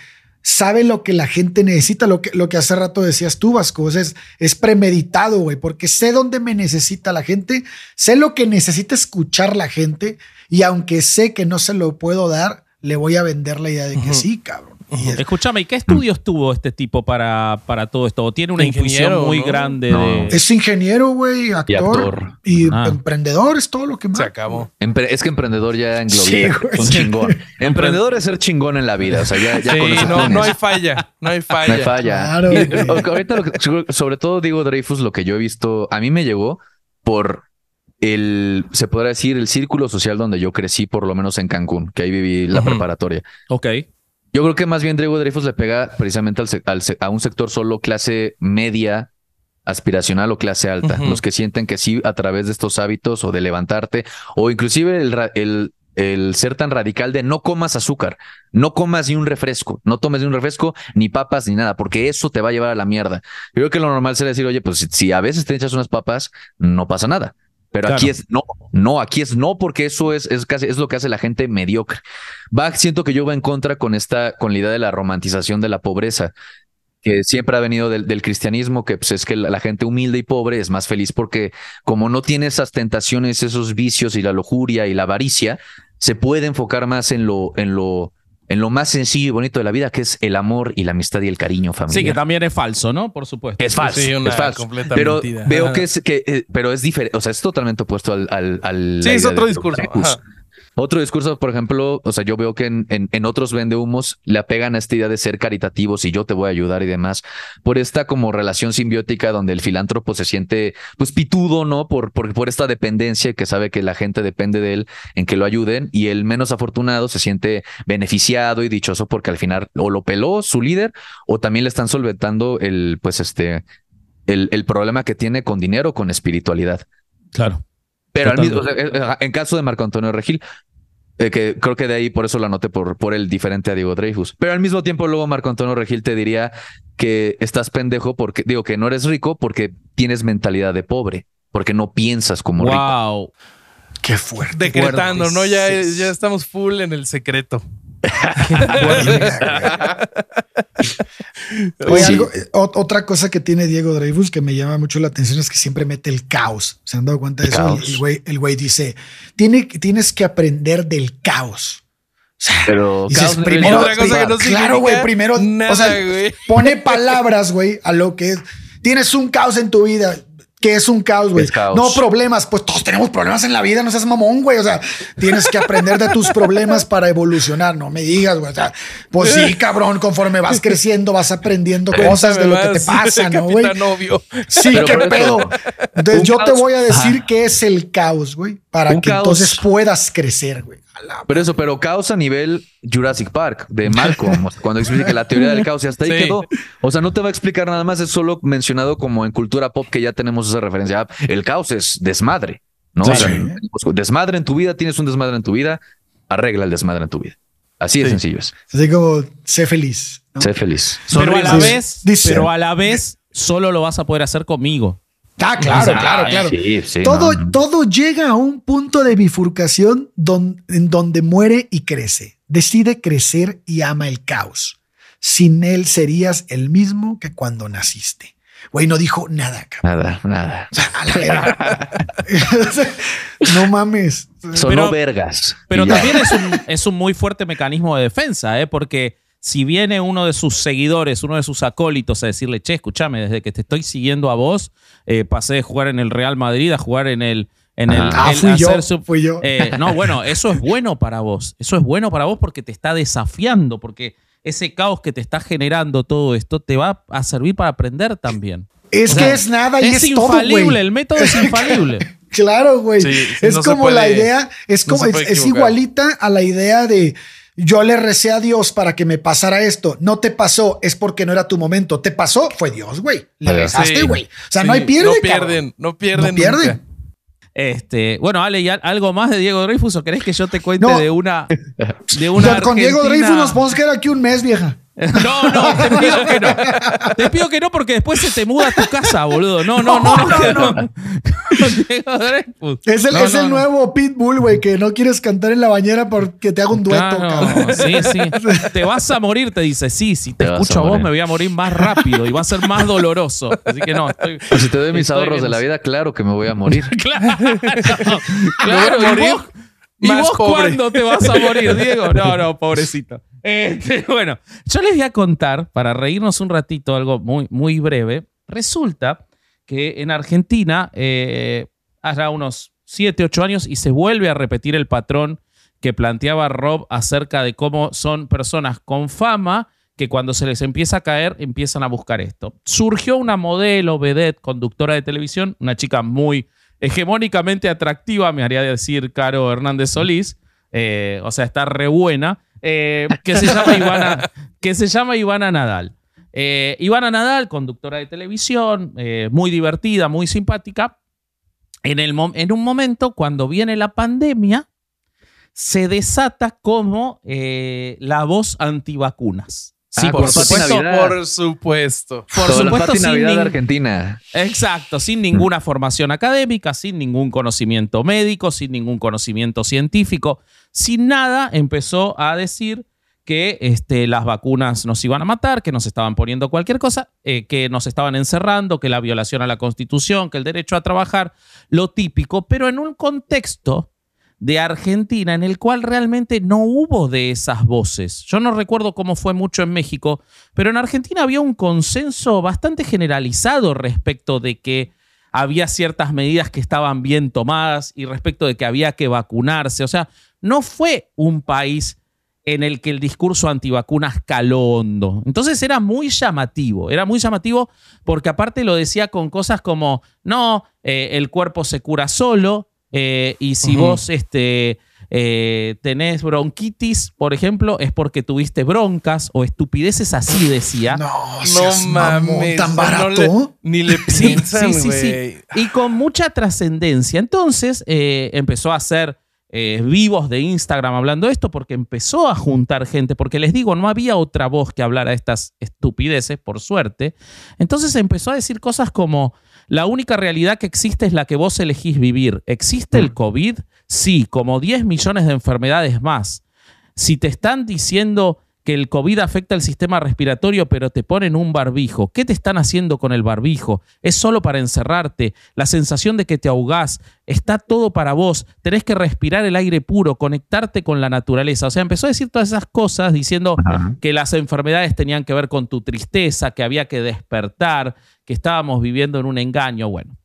D: sabe lo que la gente necesita, lo que, lo que hace rato decías tú, Vasco, o sea, es, es premeditado, güey, porque sé dónde me necesita la gente, sé lo que necesita escuchar la gente y aunque sé que no se lo puedo dar, le voy a vender la idea de que sí, cabrón.
C: Escúchame, ¿y qué estudios tuvo este tipo para, para todo esto? ¿O tiene una
A: Ingeniero,
C: intuición muy
A: ¿no?
C: grande
B: No.
C: de...
D: es ingeniero, güey, actor
B: actor.
D: y,
C: Ah.
D: emprendedor, es todo lo que más.
A: Se acabó.
B: empre- es que emprendedor ya engloba
D: Sí,
B: chingón. Emprendedor es ser chingón en la vida. O sea, ya, ya
A: Sí,
B: con
A: no, no hay falla. No hay falla.
B: No hay falla.
D: Claro,
B: Y, ahorita lo que- sobre todo digo Dreyfus, lo que yo he visto, a mí me llegó por el, se podrá decir, el círculo social donde yo crecí, por lo menos en Cancún, que ahí viví la preparatoria.
C: Ok.
B: Yo creo que más bien Diego Dreyfus le pega precisamente al, al a un sector solo clase media, aspiracional o clase alta. Los que sienten que sí, a través de estos hábitos o de levantarte, o inclusive el, el, el ser tan radical de no comas azúcar, no comas ni un refresco, no tomes ni un refresco, ni papas, ni nada, porque eso te va a llevar a la mierda. Yo creo que lo normal sería decir, oye, pues si, si a veces te echas unas papas, no pasa nada. Pero aquí es no, no, aquí es no, porque eso es, es casi es lo que hace la gente mediocre. Va, siento que yo va en contra con esta, con la idea de la romantización de la pobreza, que siempre ha venido del, del cristianismo, que pues, es que la, la gente humilde y pobre es más feliz porque como no tiene esas tentaciones, esos vicios y la lujuria y la avaricia, se puede enfocar más en lo, en lo, en lo más sencillo y bonito de la vida, que es el amor y la amistad y el cariño familiar.
C: Sí, que también es falso, ¿no? Por supuesto.
B: Es falso,
A: Sí, una
B: es falso. Pero
A: mentira.
B: veo que es que, eh, pero es diferente, o sea, es totalmente opuesto al, al, al-
A: Sí, es otro discurso.
B: Otro discurso, por ejemplo, o sea, yo veo que en, en, en otros vendehumos le apegan a esta idea de ser caritativos y yo te voy a ayudar y demás, por esta como relación simbiótica donde el filántropo se siente pues pitudo, ¿no? Por, por, por esta dependencia que sabe que la gente depende de él en que lo ayuden y el menos afortunado se siente beneficiado y dichoso porque al final o lo peló su líder o también le están solventando el, pues este, el, el problema que tiene con dinero, con espiritualidad.
C: Claro.
B: Pero al mismo, sea, eh, en caso de Marco Antonio Regil, eh, que creo que de ahí por eso lo anoté por, por el diferente a Diego Dreyfus. Pero al mismo tiempo, luego Marco Antonio Regil te diría que estás pendejo porque digo que no eres rico porque tienes mentalidad de pobre, porque no piensas como rico.
C: Wow.
D: Qué fuerte.
A: Decretando, ¿no? Ya, ya estamos full en el secreto.
D: Oye,
B: Sí.
D: algo- eh, ot- otra cosa que tiene Diego Dreyfus que me llama mucho la atención es que siempre mete el caos. ¿Se han dado cuenta de eso? El- El güey, el güey dice, Tiene, tienes que aprender del caos. O sea,
B: Pero
D: dices, primero,
A: Otra cosa que no
D: claro, güey, primero,
A: nada,
D: o sea,
A: güey.
D: pone palabras, güey, a lo que es. Tienes un caos en tu vida. ¿Qué es un caos, güey? No problemas, pues todos tenemos problemas en la vida, no seas mamón, güey. O sea, tienes que aprender de tus problemas para evolucionar, no me digas, güey. O sea, pues sí, cabrón, conforme vas creciendo, vas aprendiendo cosas de lo que te pasa, ¿no, güey? Sí,
B: Pero
D: qué pedo. Entonces, yo te voy a decir
B: Ajá.
D: qué es el caos, güey, para
B: Un
D: que
B: caos-
D: entonces puedas crecer, güey.
B: Pero eso, pero caos a nivel Jurassic Park de Malcolm, cuando explica la teoría del caos y hasta ahí
C: Sí.
B: quedó. O sea, no te va a explicar nada más, es solo mencionado como en cultura pop que ya tenemos esa referencia. Ah, El caos es desmadre, ¿no?
C: Sí.
B: O sea, desmadre en tu vida, tienes un desmadre en tu vida, arregla el desmadre en tu vida. Así de
A: Sí.
B: sencillo es.
D: Así como, sé feliz. ¿no?
B: Sé feliz.
C: Pero a la vez,
D: Dice-
C: pero a la vez, solo lo vas a poder hacer conmigo.
D: Ah, claro,
C: Ah,
D: claro, claro.
B: Sí, sí.
D: todo,
B: no,
D: todo llega a un punto de bifurcación don- en donde muere y crece. Decide crecer y ama el caos. Sin él serías el mismo que cuando naciste. Güey, no dijo nada, cabrón.
B: Nada, nada.
D: O sea, a la verga. no mames.
B: Sonó
C: Pero-
B: vergas.
C: Pero también es un, es un muy fuerte mecanismo de defensa, ¿eh? porque si viene uno de sus seguidores, uno de sus acólitos a decirle, che, escúchame, desde que te estoy siguiendo a vos, eh, pasé de jugar en el Real Madrid a jugar en el... En el,
D: Ah,
C: el
D: fui yo,
C: hacer su-
D: fui yo.
C: Eh, no, bueno, eso es bueno para vos. Eso es bueno para vos porque te está desafiando, porque ese caos que te está generando todo esto te va a servir para aprender también.
D: Es
C: O
D: que
C: sea,
D: es nada y
C: es, infalible, el método es infalible.
D: Claro, güey.
A: Sí,
D: es
A: no
D: como la idea, es como es, igualita a la idea de yo le recé a Dios para que me pasara esto. No te pasó, es porque no era tu momento. Te pasó, fue Dios, güey. Le rezaste, güey. O sea,
A: Sí,
D: no hay pierde,
A: No
D: cabrón.
A: pierden, no pierden.
D: No pierden.
A: nunca.
C: Este, bueno, Ale, ¿y al- algo más de Diego Dreyfus o querés que yo te cuente
D: No.
C: de una de una
D: Con Diego Dreyfus nos podemos quedar aquí un mes, vieja.
C: No, no, te pido que no. Te pido que no porque después se te muda a tu casa, boludo. No, no, no, no.
D: No,
C: no. Dreyfus.
D: Es el,
C: No,
D: es
C: no,
D: el
C: no.
D: nuevo Pitbull, güey, que no quieres cantar en la bañera porque te haga un dueto,
C: Claro,
D: cabrón.
C: sí, sí. Te vas a morir, te dice. Sí, si te,
B: Te
C: escucho
B: a
C: a vos me voy a morir más rápido y va a ser más doloroso. Así que no, estoy.
B: Pues si te doy mis ahorros
C: bien.
B: de la vida, claro que me voy a morir.
C: Claro, claro.
A: Me voy a
C: ¿Y vos, ¿y
A: más
C: vos cuándo te vas a morir, Diego? No, no, pobrecito. Este, bueno, yo les voy a contar, para reírnos un ratito, algo muy, muy breve. Resulta que en Argentina, eh, hace unos 7, 8 años, y se vuelve a repetir el patrón que planteaba Rob acerca de cómo son personas con fama que cuando se les empieza a caer empiezan a buscar esto. Surgió una modelo, vedette, conductora de televisión, una chica muy hegemónicamente atractiva, me haría decir Caro Hernández Solís, eh, o sea, está re buena, eh, que, se llama Ivana, que se llama Ivana Nadal. Eh, Ivana Nadal, conductora de televisión, eh, muy divertida, muy simpática. En, el en un momento, cuando viene la pandemia, se desata como la voz antivacunas. Sí,
B: Ah,
C: por,
B: por
C: supuesto.
A: Por supuesto.
C: Por
B: Todo
C: supuesto, sin
B: Navidad de Argentina.
C: Exacto, sin ninguna formación académica, sin ningún conocimiento médico, sin ningún conocimiento científico, sin nada, empezó a decir que este, las vacunas nos iban a matar, que nos estaban poniendo cualquier cosa, eh, que nos estaban encerrando, que la violación a la constitución, que el derecho a trabajar, lo típico, pero en un contexto de Argentina en el cual realmente no hubo de esas voces. Yo no recuerdo cómo fue mucho en México, pero en Argentina había un consenso bastante generalizado respecto de que había ciertas medidas que estaban bien tomadas y respecto de que había que vacunarse. O sea, no fue un país en el que el discurso antivacunas caló hondo. Entonces era muy llamativo, era muy llamativo porque aparte lo decía con cosas como, no, eh, el cuerpo se cura solo, eh, y si vos este, eh, tenés bronquitis, por ejemplo, es porque tuviste broncas o estupideces así, decía.
D: No,
A: No mames.
D: tan
A: no
D: barato.
A: le- ni le piensan,
C: sí, sí. Y con mucha trascendencia. Entonces eh, empezó a hacer eh, vivos de Instagram hablando de esto porque empezó a juntar gente, porque les digo, no había otra voz que hablara estas estupideces, por suerte. Entonces empezó a decir cosas como, la única realidad que existe es la que vos elegís vivir. ¿Existe el COVID? Sí, como 10 millones de enfermedades más. Si te están diciendo que el COVID afecta el sistema respiratorio, pero te ponen un barbijo, ¿qué te están haciendo con el barbijo? Es solo para encerrarte, la sensación de que te ahogás, está todo para vos, tenés que respirar el aire puro, conectarte con la naturaleza. O sea, empezó a decir todas esas cosas diciendo
B: Ajá.
C: que las enfermedades tenían que ver con tu tristeza, que había que despertar, que estábamos viviendo en un engaño. Bueno,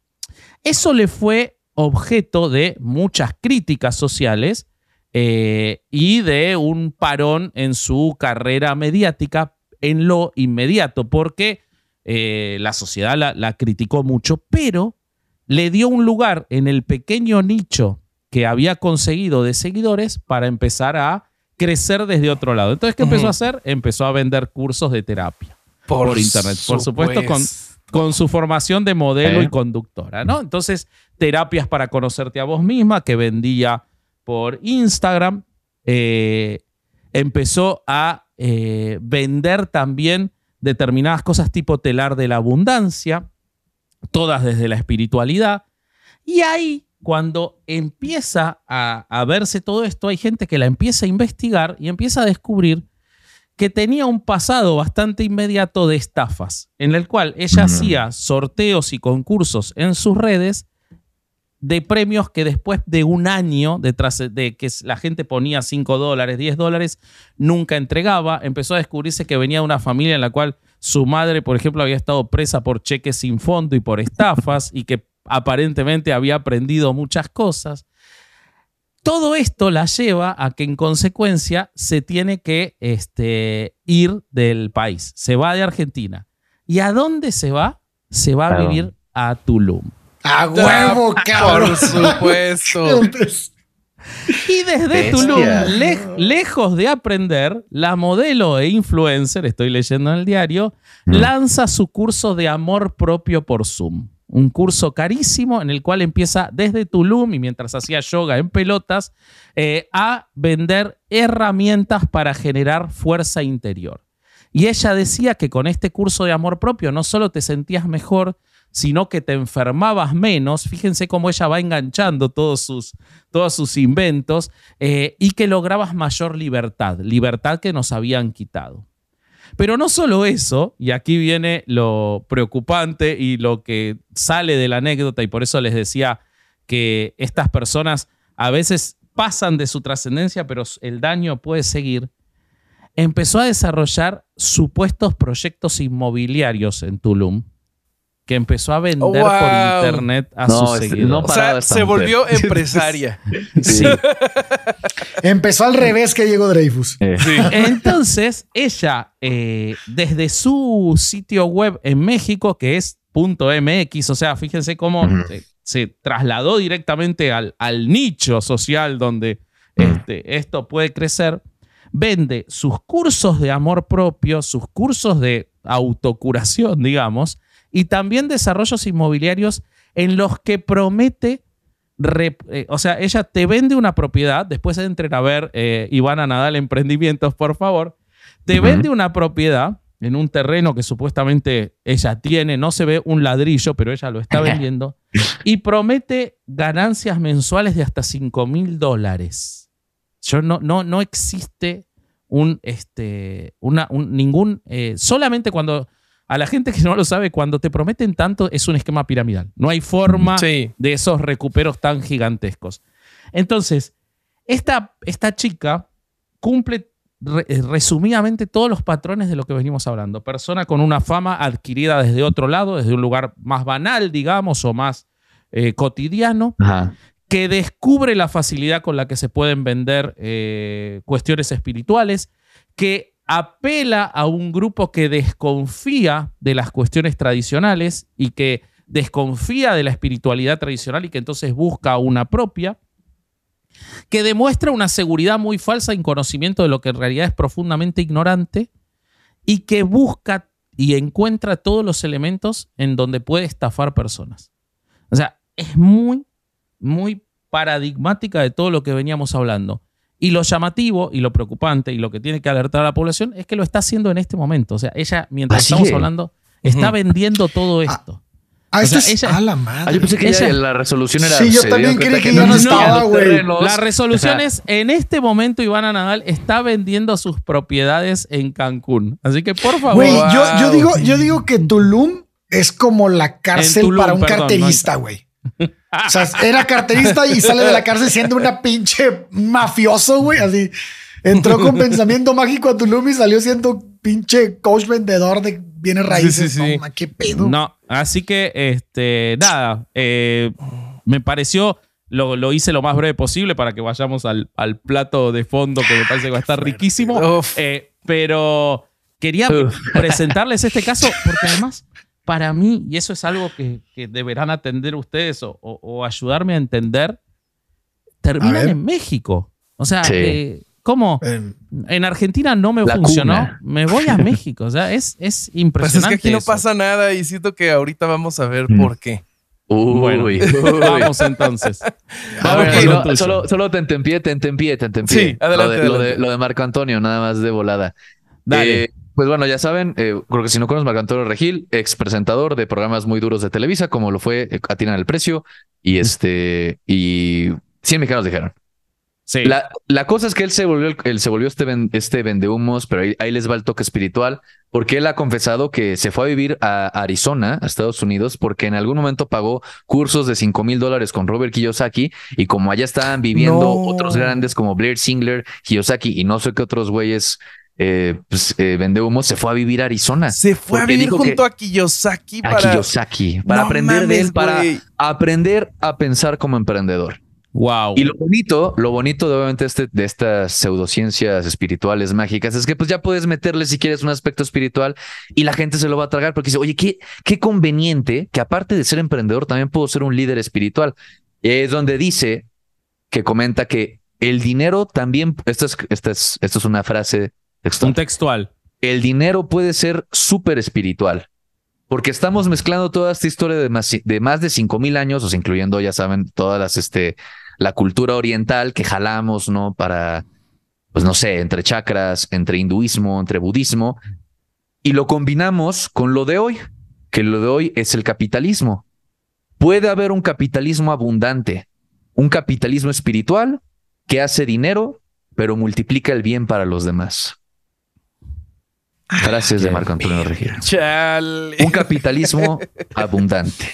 C: Eso le fue objeto de muchas críticas sociales eh, y de un parón en su carrera mediática en lo inmediato, porque eh, la sociedad la, la criticó mucho, pero le dio un lugar en el pequeño nicho que había conseguido de seguidores para empezar a crecer desde otro lado. Entonces, ¿qué empezó a hacer? Empezó a vender cursos de terapia por, internet. Por supuesto, con, con su formación de modelo y conductora, ¿no? Entonces, terapias para conocerte a vos misma que vendía por Instagram. Eh, empezó a eh, vender también determinadas cosas tipo telar de la abundancia, todas desde la espiritualidad. Y ahí, cuando empieza a, a verse todo esto, hay gente que la empieza a investigar y empieza a descubrir que tenía un pasado bastante inmediato de estafas, en el cual ella hacía sorteos y concursos en sus redes de premios que después de un año detrás de que la gente ponía 5 dólares, 10 dólares, nunca entregaba. Empezó a descubrirse que venía de una familia en la cual su madre, por ejemplo, había estado presa por cheques sin fondo y por estafas y que aparentemente había aprendido muchas cosas. Todo esto la lleva a que en consecuencia se tiene que este, ir del país. Se va de Argentina. ¿Y a dónde se va? Se va a vivir a Tulum.
D: ¡A huevo, cabrón!
A: Por supuesto.
C: Y desde Tulum, lejos de aprender, la modelo e influencer, estoy leyendo en el diario,
B: Mm.
C: lanza su curso de amor propio por Zoom. Un curso carísimo en el cual empieza desde Tulum y mientras hacía yoga en pelotas eh, a vender herramientas para generar fuerza interior. Y ella decía que con este curso de amor propio no solo te sentías mejor, sino que te enfermabas menos. Fíjense cómo ella va enganchando todos sus, sus inventos eh, y que lograbas mayor libertad, libertad que nos habían quitado. Pero no solo eso, y aquí viene lo preocupante y lo que sale de la anécdota, y por eso les decía que estas personas a veces pasan de su trascendencia, pero el daño puede seguir. Empezó a desarrollar supuestos proyectos inmobiliarios en Tulum que empezó a vender
A: Wow.
C: por internet a
B: No,
C: sus
B: este,
C: seguidores.
B: no
A: O sea, se
B: mujer.
A: volvió empresaria.
C: Sí.
D: Empezó al revés que llegó Dreyfus.
B: Eh,
C: Entonces, ella, eh, desde su sitio web en México, que es .mx, o sea, fíjense cómo se, se trasladó directamente al, al nicho social donde este, esto puede crecer, vende sus cursos de amor propio, sus cursos de autocuración, digamos, y también desarrollos inmobiliarios en los que promete eh, o sea, ella te vende una propiedad, después entren a ver eh, Ivana Nadal Emprendimientos, por favor, te vende una propiedad en un terreno que supuestamente ella tiene, no se ve un ladrillo, pero ella lo está vendiendo, y promete ganancias mensuales de hasta 5 mil dólares. Yo no, no, no existe un, este, una, un- ningún, eh, solamente cuando, a la gente que no lo sabe, cuando te prometen tanto es un esquema piramidal. No hay forma
A: Sí.
C: de esos recuperos tan gigantescos. Entonces, esta, esta chica cumple re- eh, resumidamente todos los patrones de lo que venimos hablando. Persona con una fama adquirida desde otro lado, desde un lugar más banal, digamos, o más eh, cotidiano,
B: Ajá.
C: que descubre la facilidad con la que se pueden vender eh, cuestiones espirituales, que apela a un grupo que desconfía de las cuestiones tradicionales y que desconfía de la espiritualidad tradicional y que entonces busca una propia, que demuestra una seguridad muy falsa en conocimiento de lo que en realidad es profundamente ignorante y que busca y encuentra todos los elementos en donde puede estafar personas. O sea, es muy, muy paradigmática de todo lo que veníamos hablando. Y lo llamativo y lo preocupante y lo que tiene que alertar a la población es que lo está haciendo en este momento. O sea, ella, mientras
B: Ah,
C: estamos hablando, está vendiendo todo esto.
D: Ah,
C: O sea,
D: es
C: ella-
D: a la
B: Ah,
D: madre.
B: yo pensé que ya
C: Ella-
B: la resolución era.
D: Sí, yo
B: se
D: también creí que ya no estaba, güey.
C: La resolución
B: o sea,
C: es, en este momento Ivana Nadal está vendiendo sus propiedades en Cancún. Así que, por favor,
D: Güey, yo, digo, yo digo que Tulum es como la cárcel
C: Tulum,
D: para un
C: perdón,
D: carterista, güey. O sea, era carterista y sale de la cárcel siendo una pinche mafioso, güey. Así entró con pensamiento mágico a Tulum y salió siendo pinche coach vendedor de bienes raíces.
A: sí, sí.
D: No, ma, qué pedo.
C: No, así que, este, nada, eh, me pareció, lo, lo hice lo más breve posible para que vayamos al, al plato de fondo que me parece que va a estar riquísimo. Eh, pero quería
B: Uf.
C: presentarles este caso porque además, para mí, y eso es algo que, que deberán atender ustedes o, o- o ayudarme a entender,
D: A
C: terminan
D: ver.
C: en México. O sea,
B: Sí.
C: eh, ¿cómo?
D: Eh,
C: En Argentina no me funcionó,
B: cuna.
C: me voy a México. O sea, es, es
A: Pues es
C: impresionante.
A: que aquí no
C: eso.
A: pasa nada y siento que ahorita vamos a ver
B: Mm.
A: por qué.
B: Uy,
C: Bueno,
B: uy.
C: vamos entonces.
D: A
C: Vamos lo
B: No, solo, solo te entempié, te entempié, te entempié.
A: Sí, adelante,
B: Lo de, lo de-
A: adelante.
B: lo de Marco Antonio, nada más de volada.
C: Dale.
B: Eh, pues bueno, ya saben, eh, creo que si no conoces Marco Antonio Regil, ex presentador de programas muy duros de Televisa, como lo fue eh, Atinan el Precio y este y 100 mexicanos dijeron.
C: Sí.
B: La, la cosa es que él se volvió, él se volvió este, ven- este vendehumos, pero ahí, ahí les va el toque espiritual, porque él ha confesado que se fue a vivir a Arizona, a Estados Unidos, porque en algún momento pagó cursos de 5 mil dólares con Robert Kiyosaki, y como allá estaban viviendo
A: No.
B: otros grandes como Blair Singler, Kiyosaki y no sé qué otros güeyes eh, pues, eh, vendehumos, se fue a vivir a Arizona.
A: Se fue a vivir junto
B: que-
A: a Kiyosaki
B: A
A: para
B: Kiyosaki, para
A: No
B: aprender de él, para aprender a pensar como emprendedor.
C: Wow.
B: Y lo bonito, lo bonito de obviamente este, de estas pseudociencias espirituales mágicas es que pues ya puedes meterle si quieres un aspecto espiritual y la gente se lo va a tragar porque dice, oye, qué, qué conveniente que aparte de ser emprendedor también puedo ser un líder espiritual. Y es donde dice que comenta que el dinero también, esta es, esta es, esto es una frase textual
C: Un textual.
B: el dinero puede ser súper espiritual. Porque estamos mezclando toda esta historia de más de, más de 5000 años, o sea, incluyendo, ya saben, todas las, este, la cultura oriental que jalamos, ¿no? Para, pues no sé, entre chakras, entre hinduismo, entre budismo, y lo combinamos con lo de hoy, que lo de hoy es el capitalismo. Puede haber un capitalismo abundante, un capitalismo espiritual que hace dinero, pero multiplica el bien para los demás. Frases de Marco Antonio Regil.
A: Chale.
B: Un capitalismo abundante.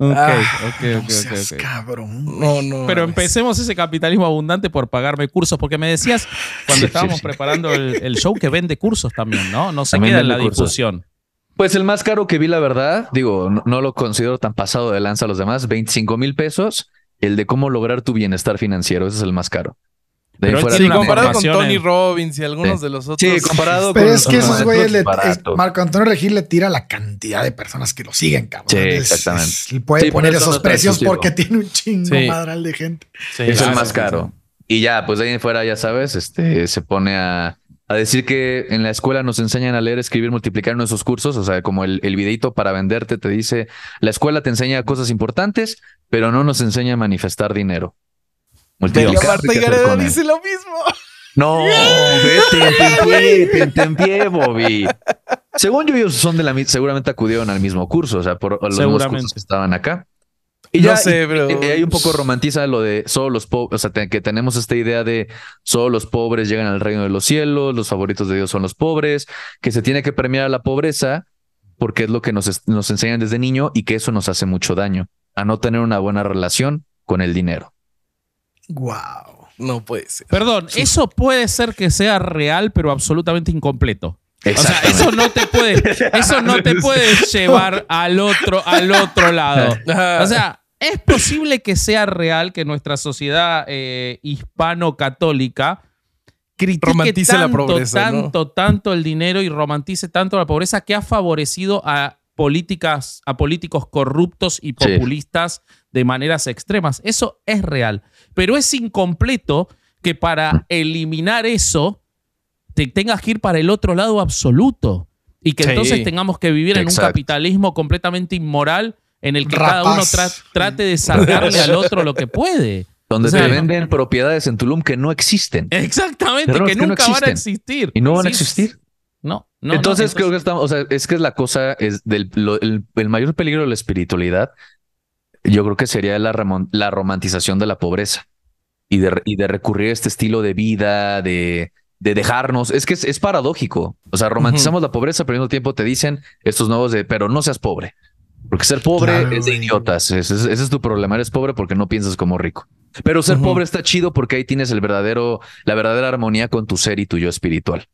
C: Ok,
A: Ah,
C: ok,
D: no
C: ok, ok,
D: seas
C: ok.
D: cabrón.
A: No, no.
C: Pero empecemos ese capitalismo abundante por pagarme cursos, porque me decías cuando
B: Sí,
C: estábamos
B: sí, sí.
C: preparando el, el show que vende cursos también, ¿no? No se
B: También
C: queda en la difusión.
B: Pues el más caro que vi, la verdad, digo, no, no lo considero tan pasado de lanza a los demás, 25 mil pesos. El de cómo lograr tu bienestar financiero, ese es el más caro. De ahí
C: Pero
B: fuera
A: Sí, comparado con Tony
C: en-
A: Robbins y algunos
B: Sí.
A: de los otros.
B: Sí, comparado
D: Pero
B: con
D: es que esos güeyes,
B: es
D: le- es-. Marco Antonio Regil le tira la cantidad de personas que lo siguen, cabrón.
B: Sí, exactamente.
D: es- puede
B: Sí,
D: poner
B: eso
D: esos precios
B: exclusivo.
D: porque tiene un chingo
A: Sí.
D: madral de gente.
A: Sí,
B: es el
A: claro,
B: más caro. Y ya, pues de ahí en fuera, ya sabes, este se pone a, a decir que en la escuela nos enseñan a leer, escribir, multiplicar en esos cursos. O sea, como el, el videito para venderte te dice, la escuela te enseña cosas importantes, pero no nos enseña a manifestar dinero.
A: Pero Marta
B: ¿qué hacer
A: Gareda dice lo mismo.
B: No, vete, te te entempié, Bobby. Según yo, ellos son de la seguramente acudieron al mismo curso, o sea, por los mismos cursos que estaban acá. Y
A: No
B: ya,
A: sé,
B: y-
A: pero-
B: y ahí un poco romantiza lo de solo los pobres, o sea, te- que tenemos esta idea de solo los pobres llegan al reino de los cielos, los favoritos de Dios son los pobres, que se tiene que premiar a la pobreza porque es lo que nos, es- nos enseñan desde niño y que eso nos hace mucho daño, a no tener una buena relación con el dinero.
D: Wow.
A: No puede ser.
C: Perdón, eso puede ser que sea real, pero absolutamente incompleto. O sea, eso no te puede, eso no te puede llevar al otro, al otro lado. O sea, es posible que sea real que nuestra sociedad eh, hispano-católica critique
A: Romantice la
C: tanto, tanto, tanto el dinero y romantice tanto la pobreza que ha favorecido a políticas, a políticos corruptos y
B: Sí.
C: De maneras extremas. Eso es real. Pero es incompleto que para eliminar eso te tengas que ir para el otro lado absoluto. Y que
A: Sí.
C: entonces tengamos que vivir en un capitalismo completamente inmoral en el que
D: Rapaz.
C: cada uno tra- trate de sacarle al otro lo que puede.
B: Donde
C: O sea,
B: te
C: no.
B: venden propiedades en Tulum que no existen
C: Exactamente, que
B: no
C: nunca van a existir.
B: y no van a existir.
C: No, no.
B: entonces,
C: no,
B: creo que estamos, o sea, es que la cosa es del lo- el, el mayor peligro de la espiritualidad. Yo creo que sería la, la romantización de la pobreza y de, y de recurrir a este estilo de vida, de, de dejarnos. Es que es, es paradójico. O sea, romantizamos la pobreza, pero al mismo tiempo te dicen estos nuevos de, pero no seas pobre. Porque ser pobre
D: Claro,
B: es de idiotas. Ese, es- ese es tu problema. Eres pobre porque no piensas como rico. Pero ser pobre está chido porque ahí tienes el verdadero, la verdadera armonía con tu ser y tu yo espiritual.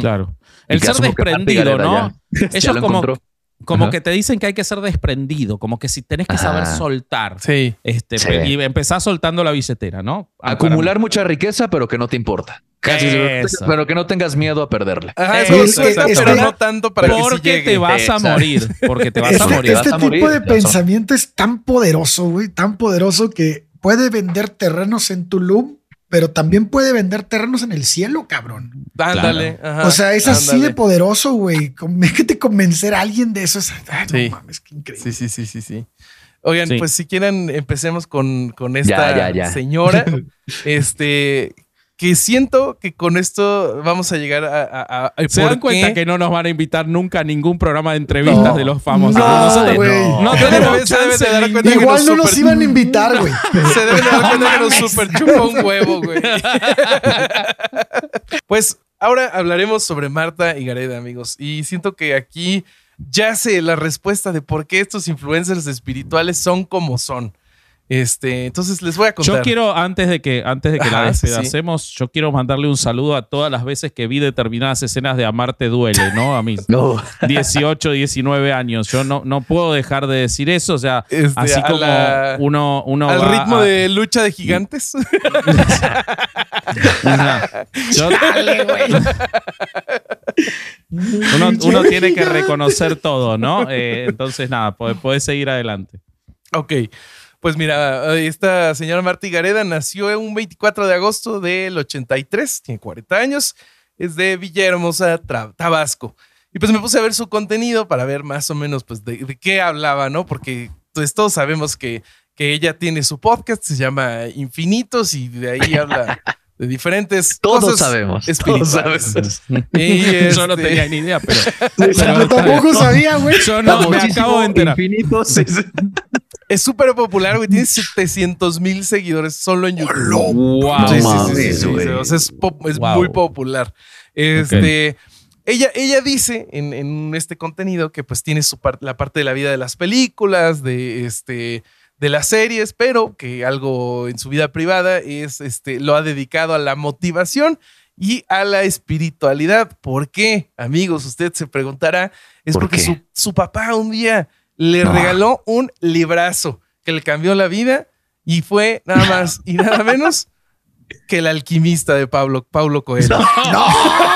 C: Claro. El ser desprendido, ¿no?
B: ya- ya
C: Ellos
B: lo
C: como,
B: encontró.
C: Como
B: Ajá.
C: que te dicen que hay que ser desprendido, como que si tenés que saber
B: Ajá.
C: soltar.
A: Sí.
C: Este,
B: Sí.
C: Y empezás soltando la billetera, ¿no? Ah,
B: Acumular mucha riqueza, pero que no te importa. Casi,
C: Eso.
B: pero que no tengas miedo a perderla.
A: Ajá,
C: Eso,
A: eso
C: eso,
A: suelta,
D: eso.
A: pero no tanto para que sí
C: Porque te vas a morir. Porque te vas a
D: Este,
C: morir.
B: vas
D: este
B: a
D: tipo
B: morir,
D: de pensamiento es tan poderoso, güey, tan poderoso que puede vender terrenos en Tulum, pero también puede vender terrenos en el cielo, cabrón.
A: Ándale.
D: o sea, es así de poderoso, güey. Déjate convencer a alguien de eso. Es, ay,
A: Sí.
D: no mames, qué increíble.
A: Sí, sí, sí, sí, sí. Oigan,
C: Sí.
A: pues si quieren, empecemos con, con esta
B: Ya, ya, ya.
A: señora. este, que siento que con esto vamos a llegar a. a- a-
C: ¿Se
A: ¿por
C: dan cuenta
A: qué?
C: que no nos van a invitar nunca a ningún programa de entrevistas
D: No.
C: de los famosos?
D: No, güey.
C: no
A: Se
C: tenemos
A: deben- se deben de
C: chance
A: dar cuenta que
D: Igual no nos
A: super-
D: iban a invitar, güey.
A: Se deben de dar cuenta que nos super chupa un huevo, güey. pues ahora hablaremos sobre Marta y Gareda, amigos. Y siento que aquí ya sé la respuesta de por qué estos influencers espirituales son como son. Este, entonces les voy a contar.
C: Yo quiero, antes de que, antes de que la
A: Ajá, sí, sí.
C: despedacemos, yo quiero mandarle un saludo a todas las veces que vi determinadas escenas de Amarte Duele, ¿no? A mis
B: No.
C: 18, 19 años. Yo no, no puedo dejar de decir eso. O sea,
A: Este,
C: así
A: a
C: como
A: la-
C: uno, uno
A: Al
C: va
A: ritmo
C: a-
A: de lucha de gigantes.
C: Yo- uno, uno tiene que reconocer todo, ¿no? Eh, entonces, nada, puedes seguir adelante.
A: Ok, pues mira, eh, esta señora Marta Gareda nació un 24 de agosto del 83, tiene 40 años, es de Villahermosa, Tabasco. Y pues me puse a ver su contenido para ver más o menos pues de, de qué hablaba, ¿no? Porque pues todos sabemos que, que ella tiene su podcast, se llama Infinitos y de ahí habla de diferentes
B: Todos
A: cosas
B: sabemos. Todos sabemos.
A: Y,
C: Yo no
A: este,
C: tenía ni idea, pero,
D: Yo tampoco sabía, güey.
C: yo no, me acabo de enterar.
B: Infinito, sí, sí.
A: Es súper popular, güey. Tiene 700 mil seguidores solo en YouTube.
C: Wow.
A: Sí, sí, sí,
B: mames,
A: sí, sí, sí,
B: güey.
A: o sea, es, pop- es
C: Wow.
A: muy popular. Este, ella, ella dice en, en este contenido que pues tiene su par- la parte de la vida de las películas, de este de las series, pero que algo en su vida privada es este lo ha dedicado a la motivación y a la espiritualidad. ¿Por qué? Amigos, usted se preguntará, es
B: ¿Por
A: porque su, su papá un día le
B: No.
A: regaló un librazo que le cambió la vida y fue nada más y nada menos que el alquimista de Pablo, Pablo Coelho.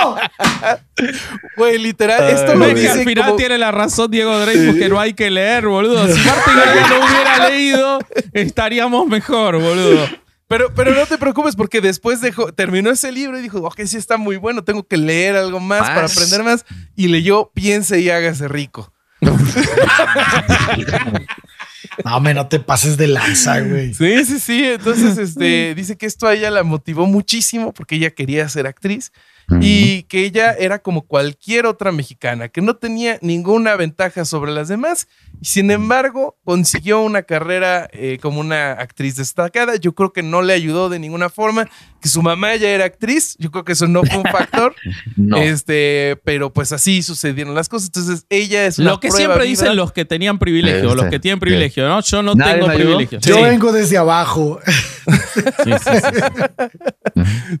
A: Güey, literal, esto lo dice
C: al final
A: como-
C: tiene la razón Diego Dreyfus que no hay que leer, boludo. Si Martín García no hubiera leído, estaríamos mejor, boludo.
A: Pero, pero no te preocupes porque después dejó, terminó ese libro y dijo, ok, sí está muy bueno, tengo que leer algo más, para
B: Más.
A: aprender más. Y leyó Piense y hágase rico.
D: No, me no te pases de lanza, güey.
A: Sí, sí, sí. Entonces, este, dice que esto a ella la motivó muchísimo porque ella quería ser actriz y que ella era como cualquier otra mexicana, que no tenía ninguna ventaja sobre las demás y sin embargo consiguió una carrera eh, como una actriz destacada. Yo creo que no le ayudó de ninguna forma, que su mamá ya era actriz, yo creo que eso no fue un factor,
B: No.
A: este, pero pues así sucedieron las cosas. Entonces ella es una
C: Lo que
A: prueba
C: siempre
A: viva.
C: dicen los que tenían privilegio,
B: Este,
C: los que tienen privilegio, ¿no? Yo no
B: ¿Nadie
C: tengo privilegio.
D: Yo
C: Sí.
D: vengo desde abajo.
C: Sí, sí, sí.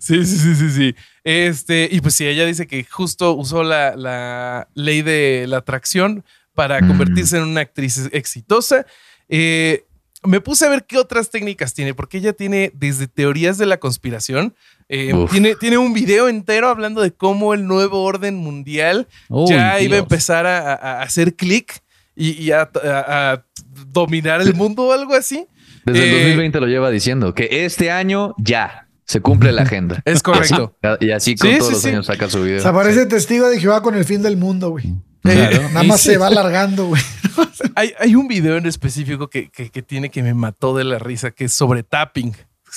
A: Sí, sí, sí, sí, sí. Este, y pues sí, ella dice que justo usó la, la ley de la atracción para
B: Mm.
A: convertirse en una actriz exitosa. Eh, me puse a ver qué otras técnicas tiene, porque ella tiene desde teorías de la conspiración, eh, tiene, tiene un video entero hablando de cómo el nuevo orden mundial ya iba a empezar a, hacer clic y, y a, a- a dominar el mundo o algo así.
B: Desde el
A: Eh,
B: 2020 lo lleva diciendo que este año ya se cumple la agenda.
A: Es correcto.
B: Y así con
A: Sí,
B: todos
A: sí,
B: los
A: sí.
B: años saca su video.
D: Se aparece testigo de Jehová con el fin del mundo, güey.
C: Claro.
D: Nada
C: Y
D: más se va alargando, güey.
A: Hay, hay un video en específico que, que- que tiene que me mató de la risa, que es sobre tapping.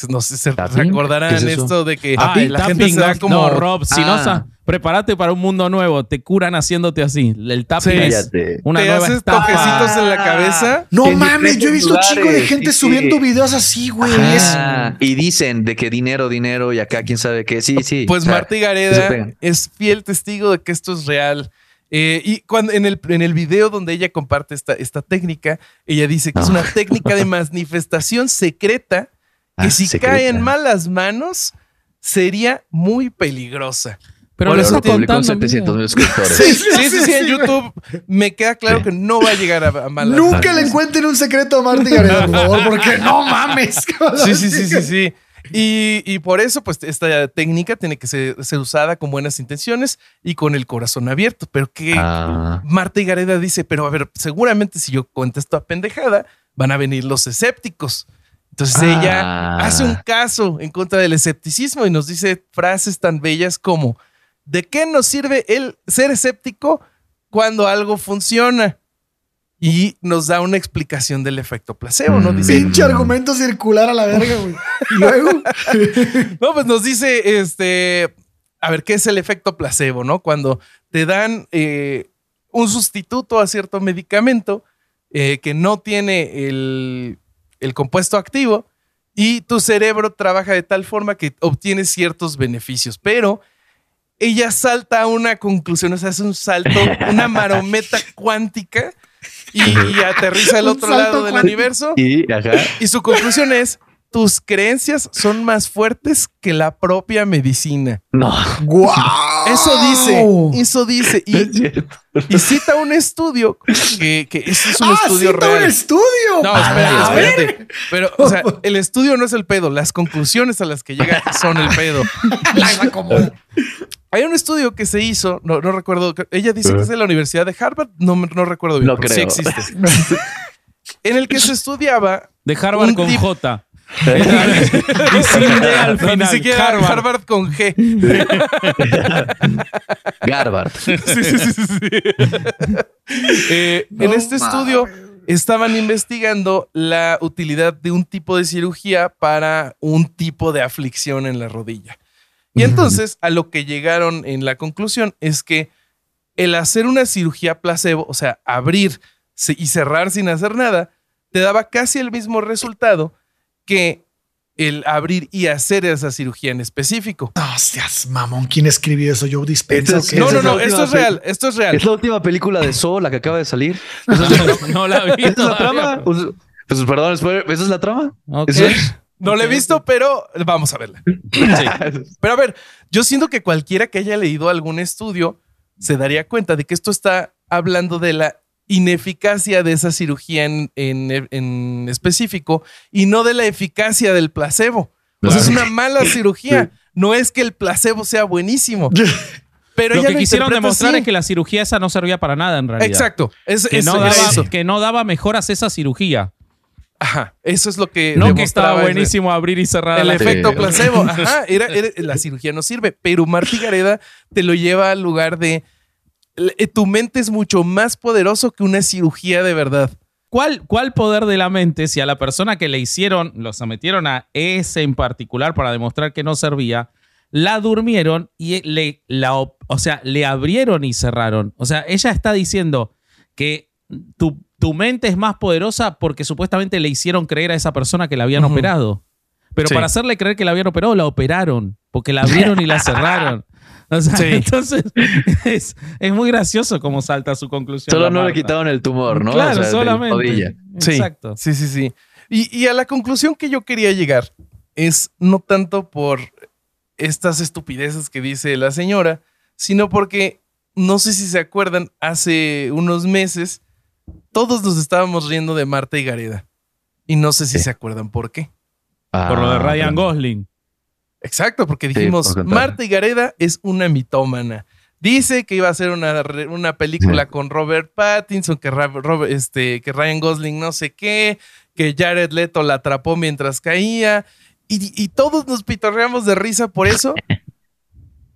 A: No sé si se
B: ¿Tapping?
A: recordarán esto de que
C: Ah, el
A: la gente
C: tapping,
A: se da como...
C: no, Rob,
B: Ah.
C: sa- prepárate para un mundo nuevo. Te curan haciéndote así. El tapping
A: Sí.
C: es
B: Cállate.
C: una
A: te
C: nueva
A: haces toquecitos en la cabeza.
D: No
B: En
D: mames, yo he visto chingo de gente
B: sí,
D: subiendo
B: sí.
D: videos así, güey.
B: Ah, y dicen de que dinero, dinero y acá quién sabe qué. Sí, sí.
A: Pues
B: O sea,
A: Marta Gareda es fiel testigo de que esto es real. Eh, y cuando en el, en el video donde ella comparte esta, esta técnica, ella dice que es
B: Ah.
A: una técnica de manifestación secreta que
B: Ah,
A: si
B: secreta.
A: cae en malas manos sería muy peligrosa.
C: Pero
A: Por eso
C: está
B: publicó en
C: contando,
B: 700 mil suscriptores.
A: Sí,
D: Sí,
A: sí, sí,
D: sí,
A: sí, en YouTube me queda claro
B: Sí.
A: que no va a llegar a, a malas
D: Nunca le encuentren un secreto a Marta y Gareda, por favor, porque no mames.
A: Sí, sí, sí, sí, sí. Y, y por eso, pues, esta técnica tiene que ser, ser usada con buenas intenciones y con el corazón abierto. Pero que
B: Ah,
A: Marta y Gareda dice, pero a ver, seguramente si yo contesto a pendejada, van a venir los escépticos. Entonces
B: Ah.
A: ella hace un caso en contra del escepticismo y nos dice frases tan bellas como, ¿de qué nos sirve el ser escéptico cuando algo funciona? Y nos da una explicación del efecto placebo, ¿no? Dice,
D: Pinche argumento circular a la verga, güey. Y luego,
A: No, pues nos dice, este, a ver, ¿qué es el efecto placebo, no? Cuando te dan eh, un sustituto a cierto medicamento eh, que no tiene el, el compuesto activo y tu cerebro trabaja de tal forma que obtienes ciertos beneficios, pero ella salta a una conclusión, o sea, hace un salto, una marometa cuántica y, y aterriza al otro lado del
D: cuántico.
A: universo.
B: y, ajá.
A: Y su conclusión es, tus creencias son más fuertes que la propia medicina.
B: No.
D: ¡guau!
A: Eso dice, eso dice. Y, cita un estudio que, que es un
D: ¡Ah,
A: estudio
D: cita
A: real.
D: un estudio!
A: No,
D: A
A: espérate, espérate. Pero, o sea, el estudio no es el pedo. Las conclusiones a las que llega son el pedo. Hay un estudio que se hizo, no, no recuerdo, ella dice que es de la Universidad de Harvard, no, recuerdo bien,
B: No creo.
A: sí existe. en el que se estudiaba
C: De Harvard con J. y sin D al
A: no,
C: final.
A: ni siquiera
C: Harvard.
A: Harvard con G.
B: Garbard.
A: Sí, sí, sí. Eh, en este estudio estaban investigando la utilidad de un tipo de cirugía para un tipo de aflicción en la rodilla. Y entonces a lo que llegaron en la conclusión es que el hacer una cirugía placebo, o sea, abrir y cerrar sin hacer nada, te daba casi el mismo resultado que el abrir y hacer esa cirugía en específico.
D: No seas mamón. ¿Quién escribió eso? ¿Joe Dispenza
B: Esto
D: o
B: es-?
A: No, no,
B: es
A: no, esto es real, esto es real.
B: Es la última película de Saw, la que acaba de salir.
C: No, no la vi.
B: ¿Esa es la trama? Pues, pues, perdón, ¿esa es la trama?
C: Ok.
B: ¿Eso es?
A: No la he visto, pero vamos a verla. Pero a ver, yo siento que cualquiera que haya leído algún estudio se daría cuenta de que esto está hablando de la ineficacia de esa cirugía en, en- en específico y no de la eficacia del placebo. O sea, es una mala cirugía. No es que el placebo sea buenísimo. Pero
C: Lo que quisieron demostrar
A: así.
C: es que la cirugía esa no servía para nada en realidad.
A: Exacto. Es,
C: Que
A: es-
C: no, daba,
A: eso.
C: que no daba mejoras esa cirugía.
A: Ajá. Eso es lo que.
C: No que estaba buenísimo abrir y cerrar
A: El efecto
B: Sí.
A: placebo. Ajá, era, era- la cirugía no sirve, pero Marta y Gareda te lo lleva al lugar de eh, tu mente es mucho más poderoso que una cirugía de verdad.
C: ¿Cuál, ¿Cuál poder de la mente si a la persona que le hicieron, lo sometieron a ese en particular para demostrar que no servía, la durmieron y le, la, o sea, le abrieron y cerraron? O sea, ella está diciendo que tu, tu mente es más poderosa porque supuestamente le hicieron creer a esa persona que la habían operado. Pero
A: Sí.
C: para hacerle creer que la habían operado, la operaron, porque la abrieron y la cerraron. O sea,
A: Sí.
C: entonces es, es muy gracioso cómo salta su conclusión.
B: Solo no le quitaron el tumor, ¿no?
C: Claro,
B: O sea,
C: solamente.
B: rodilla.
A: Sí,
C: Exacto.
A: Sí, sí, sí. Y, y a la conclusión que yo quería llegar es no tanto por estas estupideces que dice la señora, sino porque no sé si se acuerdan, hace unos meses todos nos estábamos riendo de Marta y Gareda. Y no sé si
B: Sí.
A: se acuerdan por qué.
C: Por lo de
B: Ah,
C: Ryan. Gosling.
A: Exacto, porque
B: Sí,
A: dijimos,
B: por.
A: Marta y Gareda es una mitómana. Dice que iba a hacer una, una película con Robert Pattinson, que, Robert- este, que Ryan Gosling no sé qué, que Jared Leto la atrapó mientras caía. Y, y todos nos pitorreamos de risa por eso.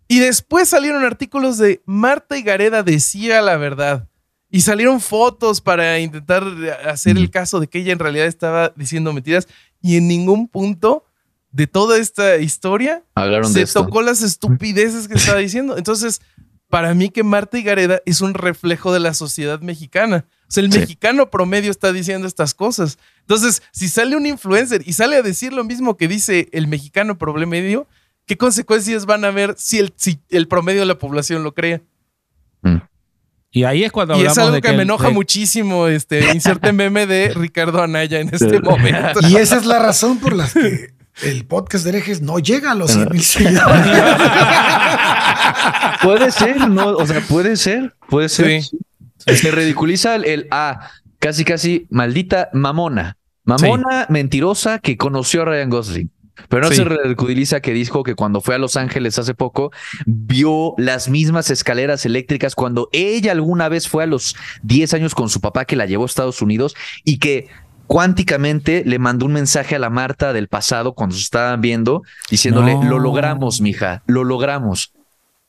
A: Y después salieron artículos de Marta y Gareda decía la verdad. Y salieron fotos para intentar hacer el caso de que ella en realidad estaba diciendo mentiras. Y en ningún punto de toda esta historia
B: Hablaron de
A: se
B: esto.
A: tocó las estupideces que estaba diciendo. Entonces, para mí que Marta y Gareda es un reflejo de la sociedad mexicana. O sea, el
B: Sí.
A: mexicano promedio está diciendo estas cosas. Entonces, si sale un influencer y sale a decir lo mismo que dice el mexicano promedio, ¿qué consecuencias van a haber si el, si el promedio de la población lo cree?
B: Mm.
C: Y ahí es cuando
A: Y
C: hablamos
A: es algo
C: de
A: que, me enoja
C: de-
A: muchísimo, este, inserte meme de Ricardo Anaya en este momento.
D: Y esa es la razón por la que el podcast de herejes no llega a los 100 mil seguidores.
B: Puede ser, ¿no? O sea, puede ser, puede ser.
A: Sí.
B: Se ridiculiza el, el ah, casi, casi maldita mamona. Mamona mentirosa que conoció a Ryan Gosling. Pero no
A: Sí.
B: se ridiculiza que dijo que cuando fue a Los Ángeles hace poco vio las mismas escaleras eléctricas cuando ella alguna vez fue a los 10 años con su papá que la llevó a Estados Unidos y que cuánticamente le mandó un mensaje a la Marta del pasado cuando se estaban viendo diciéndole,
C: No.
B: lo logramos, mija, lo logramos.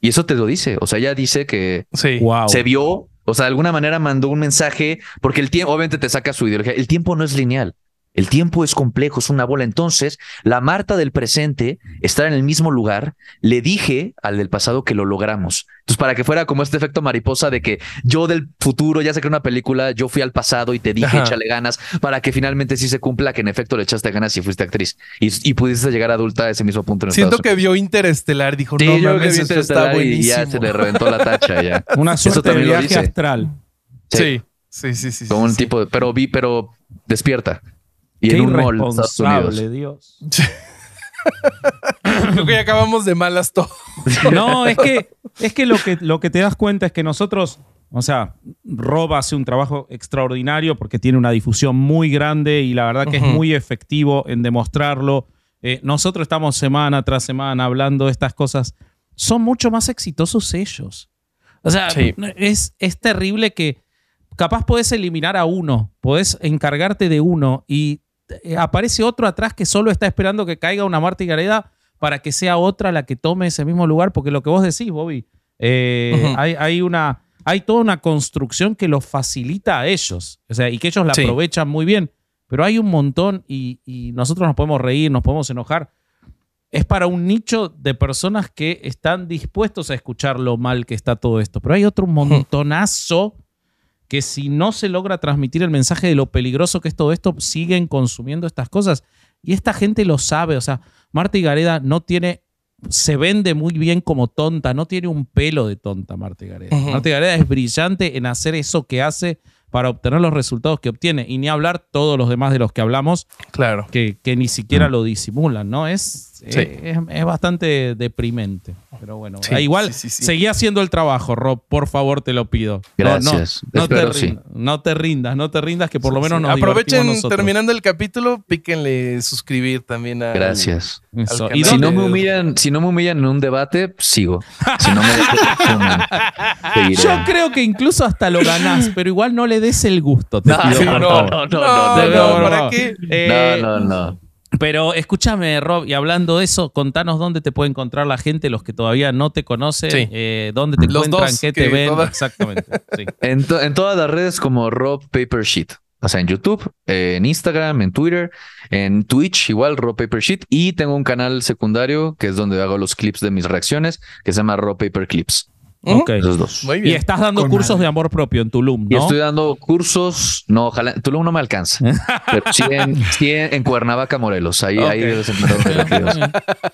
B: Y eso te lo dice. O sea, ella dice que
A: Sí.
C: Wow.
B: se vio, o sea, de alguna manera mandó un mensaje, porque el tiempo, obviamente te saca su ideología, el tiempo no es lineal. El tiempo es complejo, es una bola. Entonces, la Marta del presente está en el mismo lugar. Le dije al del pasado que lo logramos. Entonces, para que fuera como este efecto mariposa de que yo del futuro, ya sé que era una película, yo fui al pasado y te dije,
A: Ajá.
B: échale ganas, para que finalmente sí se cumpla que en efecto le echaste ganas y fuiste actriz. Y, y pudiste llegar adulta a ese mismo punto en
A: Siento
B: Estados
A: que vio Interestelar, dijo,
B: Sí,
A: no
B: yo
A: mames,
B: que vi
A: esto está
B: Interestelar y ya se le reventó la tacha ya.
C: Una suerte de viaje astral.
A: Sí, sí, sí, sí. Sí,
B: un tipo de, pero vi, pero despierta. Y
C: Qué
B: en un mall de Estados Unidos.
C: irresponsable, Dios.
A: Creo que ya acabamos de malas todo.
C: No, es que, es que, lo que lo que te das cuenta es que nosotros, o sea, Rob hace un trabajo extraordinario porque tiene una difusión muy grande y la verdad que es muy efectivo en demostrarlo. Eh, nosotros estamos semana tras semana hablando de estas cosas. Son mucho más exitosos ellos. O sea,
A: Sí.
C: es, es terrible que capaz podés eliminar a uno, podés encargarte de uno y aparece otro atrás que solo está esperando que caiga una Marta y Gareda para que sea otra la que tome ese mismo lugar, porque lo que vos decís, Bobby, eh, hay, hay una, hay toda una construcción que los facilita a ellos, o sea, y que ellos la
A: Sí.
C: aprovechan muy bien, pero hay un montón y, y nosotros nos podemos reír, nos podemos enojar. Es para un nicho de personas que están dispuestos a escuchar lo mal que está todo esto, pero hay otro montonazo que si no se logra transmitir el mensaje de lo peligroso que es todo esto, siguen consumiendo estas cosas. Y esta gente lo sabe, o sea, Marta Gareda no tiene, se vende muy bien como tonta, no tiene un pelo de tonta Marta Gareda. Marta Gareda es brillante en hacer eso que hace para obtener los resultados que obtiene. Y ni hablar todos los demás de los que hablamos,
A: Claro.
C: que, que ni siquiera lo disimulan, ¿no? Es,
A: Sí.
C: es, es bastante deprimente. Pero bueno,
A: Sí,
C: ah, igual
A: sí, sí, sí.
C: seguí haciendo el trabajo, Rob, por favor, te lo pido. No,
B: Gracias.
C: No, te
B: sí.
C: rindas, no te rindas, no te rindas, que por lo menos
A: Sí.
C: nos
A: Aprovechen
C: nosotros.
A: terminando el capítulo, píquenle suscribir también a.
B: Gracias.
C: Eso.
A: al
C: ¿Y.
B: Si no, me humillan, si no me humillan en un debate, sigo. Si no me.
C: Yo creo que incluso hasta lo ganás, pero igual no le des el gusto. Te
B: No,
C: pido,
A: Sí,
C: por
A: no,
B: no,
A: no,
B: no,
A: no,
C: no, no,
A: ¿para
C: no.
A: qué?
C: Eh,
B: No, no, no.
C: Pero escúchame, Rob, y hablando de eso, contanos dónde te puede encontrar la gente, los que todavía no te conocen,
A: Sí.
C: eh, dónde te
A: Los
C: encuentran, qué te ven.
A: toda-
C: Exactamente. sí.
B: En, to- en todas las redes como Rob Paper Sheet. O sea, en YouTube, eh, en Instagram, en Twitter, en Twitch, igual Rob Paper Sheet. Y tengo un canal secundario que es donde hago los clips de mis reacciones, que se llama Rob Paper Clips.
A: Ujú.
C: Ok.
B: Esos dos.
A: Muy
C: Y
A: bien.
C: estás dando
D: Con
C: cursos
D: madre.
C: de amor propio en Tulum,
B: Y
C: ¿no?
B: estoy dando cursos. No, ojalá. Tulum no me alcanza. pero sí en, sí en, en Cuernavaca, Morelos. Ahí, ahí
A: Ok.
B: debe ser menos relativos.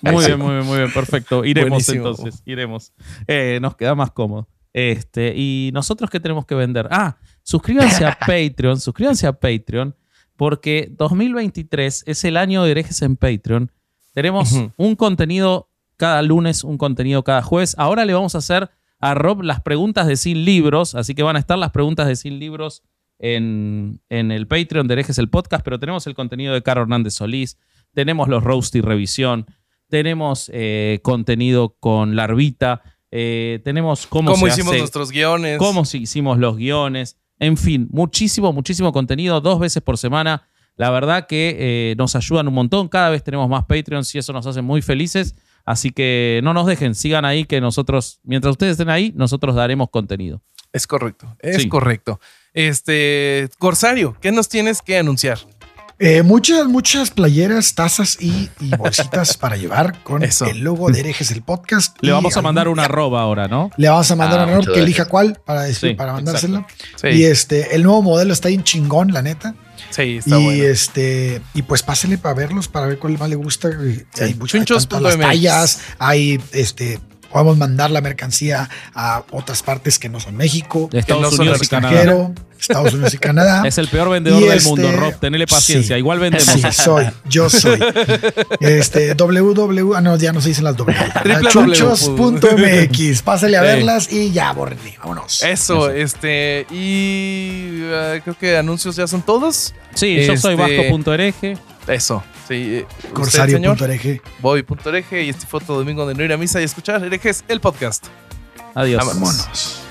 C: Muy
B: sí.
C: bien, muy bien, muy bien, perfecto. Iremos
A: Buenísimo.
C: entonces, iremos. Eh, nos queda más cómodo. Este, y nosotros qué tenemos que vender? Ah, suscríbanse a Patreon, suscríbanse a Patreon, porque 2023 es el año de herejes en Patreon. Tenemos un contenido cada lunes, un contenido cada jueves. Ahora le vamos a hacer a Rob las preguntas de Sin Libros, así que van a estar las preguntas de Sin Libros en, en el Patreon de Herejes el Podcast, pero tenemos el contenido de Caro Hernández Solís, tenemos los Roasty Revisión, tenemos eh, contenido con Larvita, eh, tenemos cómo,
A: ¿Cómo
C: se
A: hicimos
C: hace-
A: nuestros guiones?
C: cómo hicimos los guiones, en fin, muchísimo, muchísimo contenido, dos veces por semana. La verdad que eh, nos ayudan un montón, cada vez tenemos más Patreons y eso nos hace muy felices. Así que no nos dejen, sigan ahí que nosotros, mientras ustedes estén ahí, nosotros daremos contenido.
A: Es correcto, es
C: Sí.
A: correcto. Este, Corsario, ¿qué nos tienes que anunciar?
D: Eh, muchas, muchas playeras, tazas y, y bolsitas para llevar con
A: Eso.
D: el logo de Herejes el podcast.
C: Le vamos a mandar una arroba ahora, ¿no?
D: Le vamos a mandar
B: Ah,
D: a Ronald
B: muchas
D: que elija cuál para, decir,
C: Sí,
D: para mandárselo.
A: Sí,
D: Y este, el nuevo modelo está bien chingón, la neta.
A: Sí, está
D: y
A: bueno.
D: este, y pues pásenle para verlos, para ver cuál más le gusta. Hay, mucho- hay
A: Chunchos
D: tanto las tallas, hay este. Podemos mandar la mercancía a otras partes que no son México,
C: De Estados
A: no son
C: Unidos y Canadá.
D: Estados Unidos y Canadá.
C: Es el peor vendedor
D: Y
C: del
D: este-
C: mundo, Rob. Tenele paciencia.
D: sí.
C: Igual vendemos.
D: Sí, soy, yo soy. Este, www, ah, no, ya no se dicen las W.
A: Triple
D: Chunchos.mx. Pásale a
A: Sí.
D: verlas y ya, borrele. Vámonos.
A: Eso, este. Y eh, creo que anuncios ya son todos.
C: Sí, yo soy
A: Este-
C: Vasco.ereje.
A: Eso. Sí.
D: Corsario.org.
A: Bobby.ereje y este fue otro domingo de no ir a misa y escuchar herejes, el podcast.
C: Adiós.
A: Vámonos.
D: Vámonos.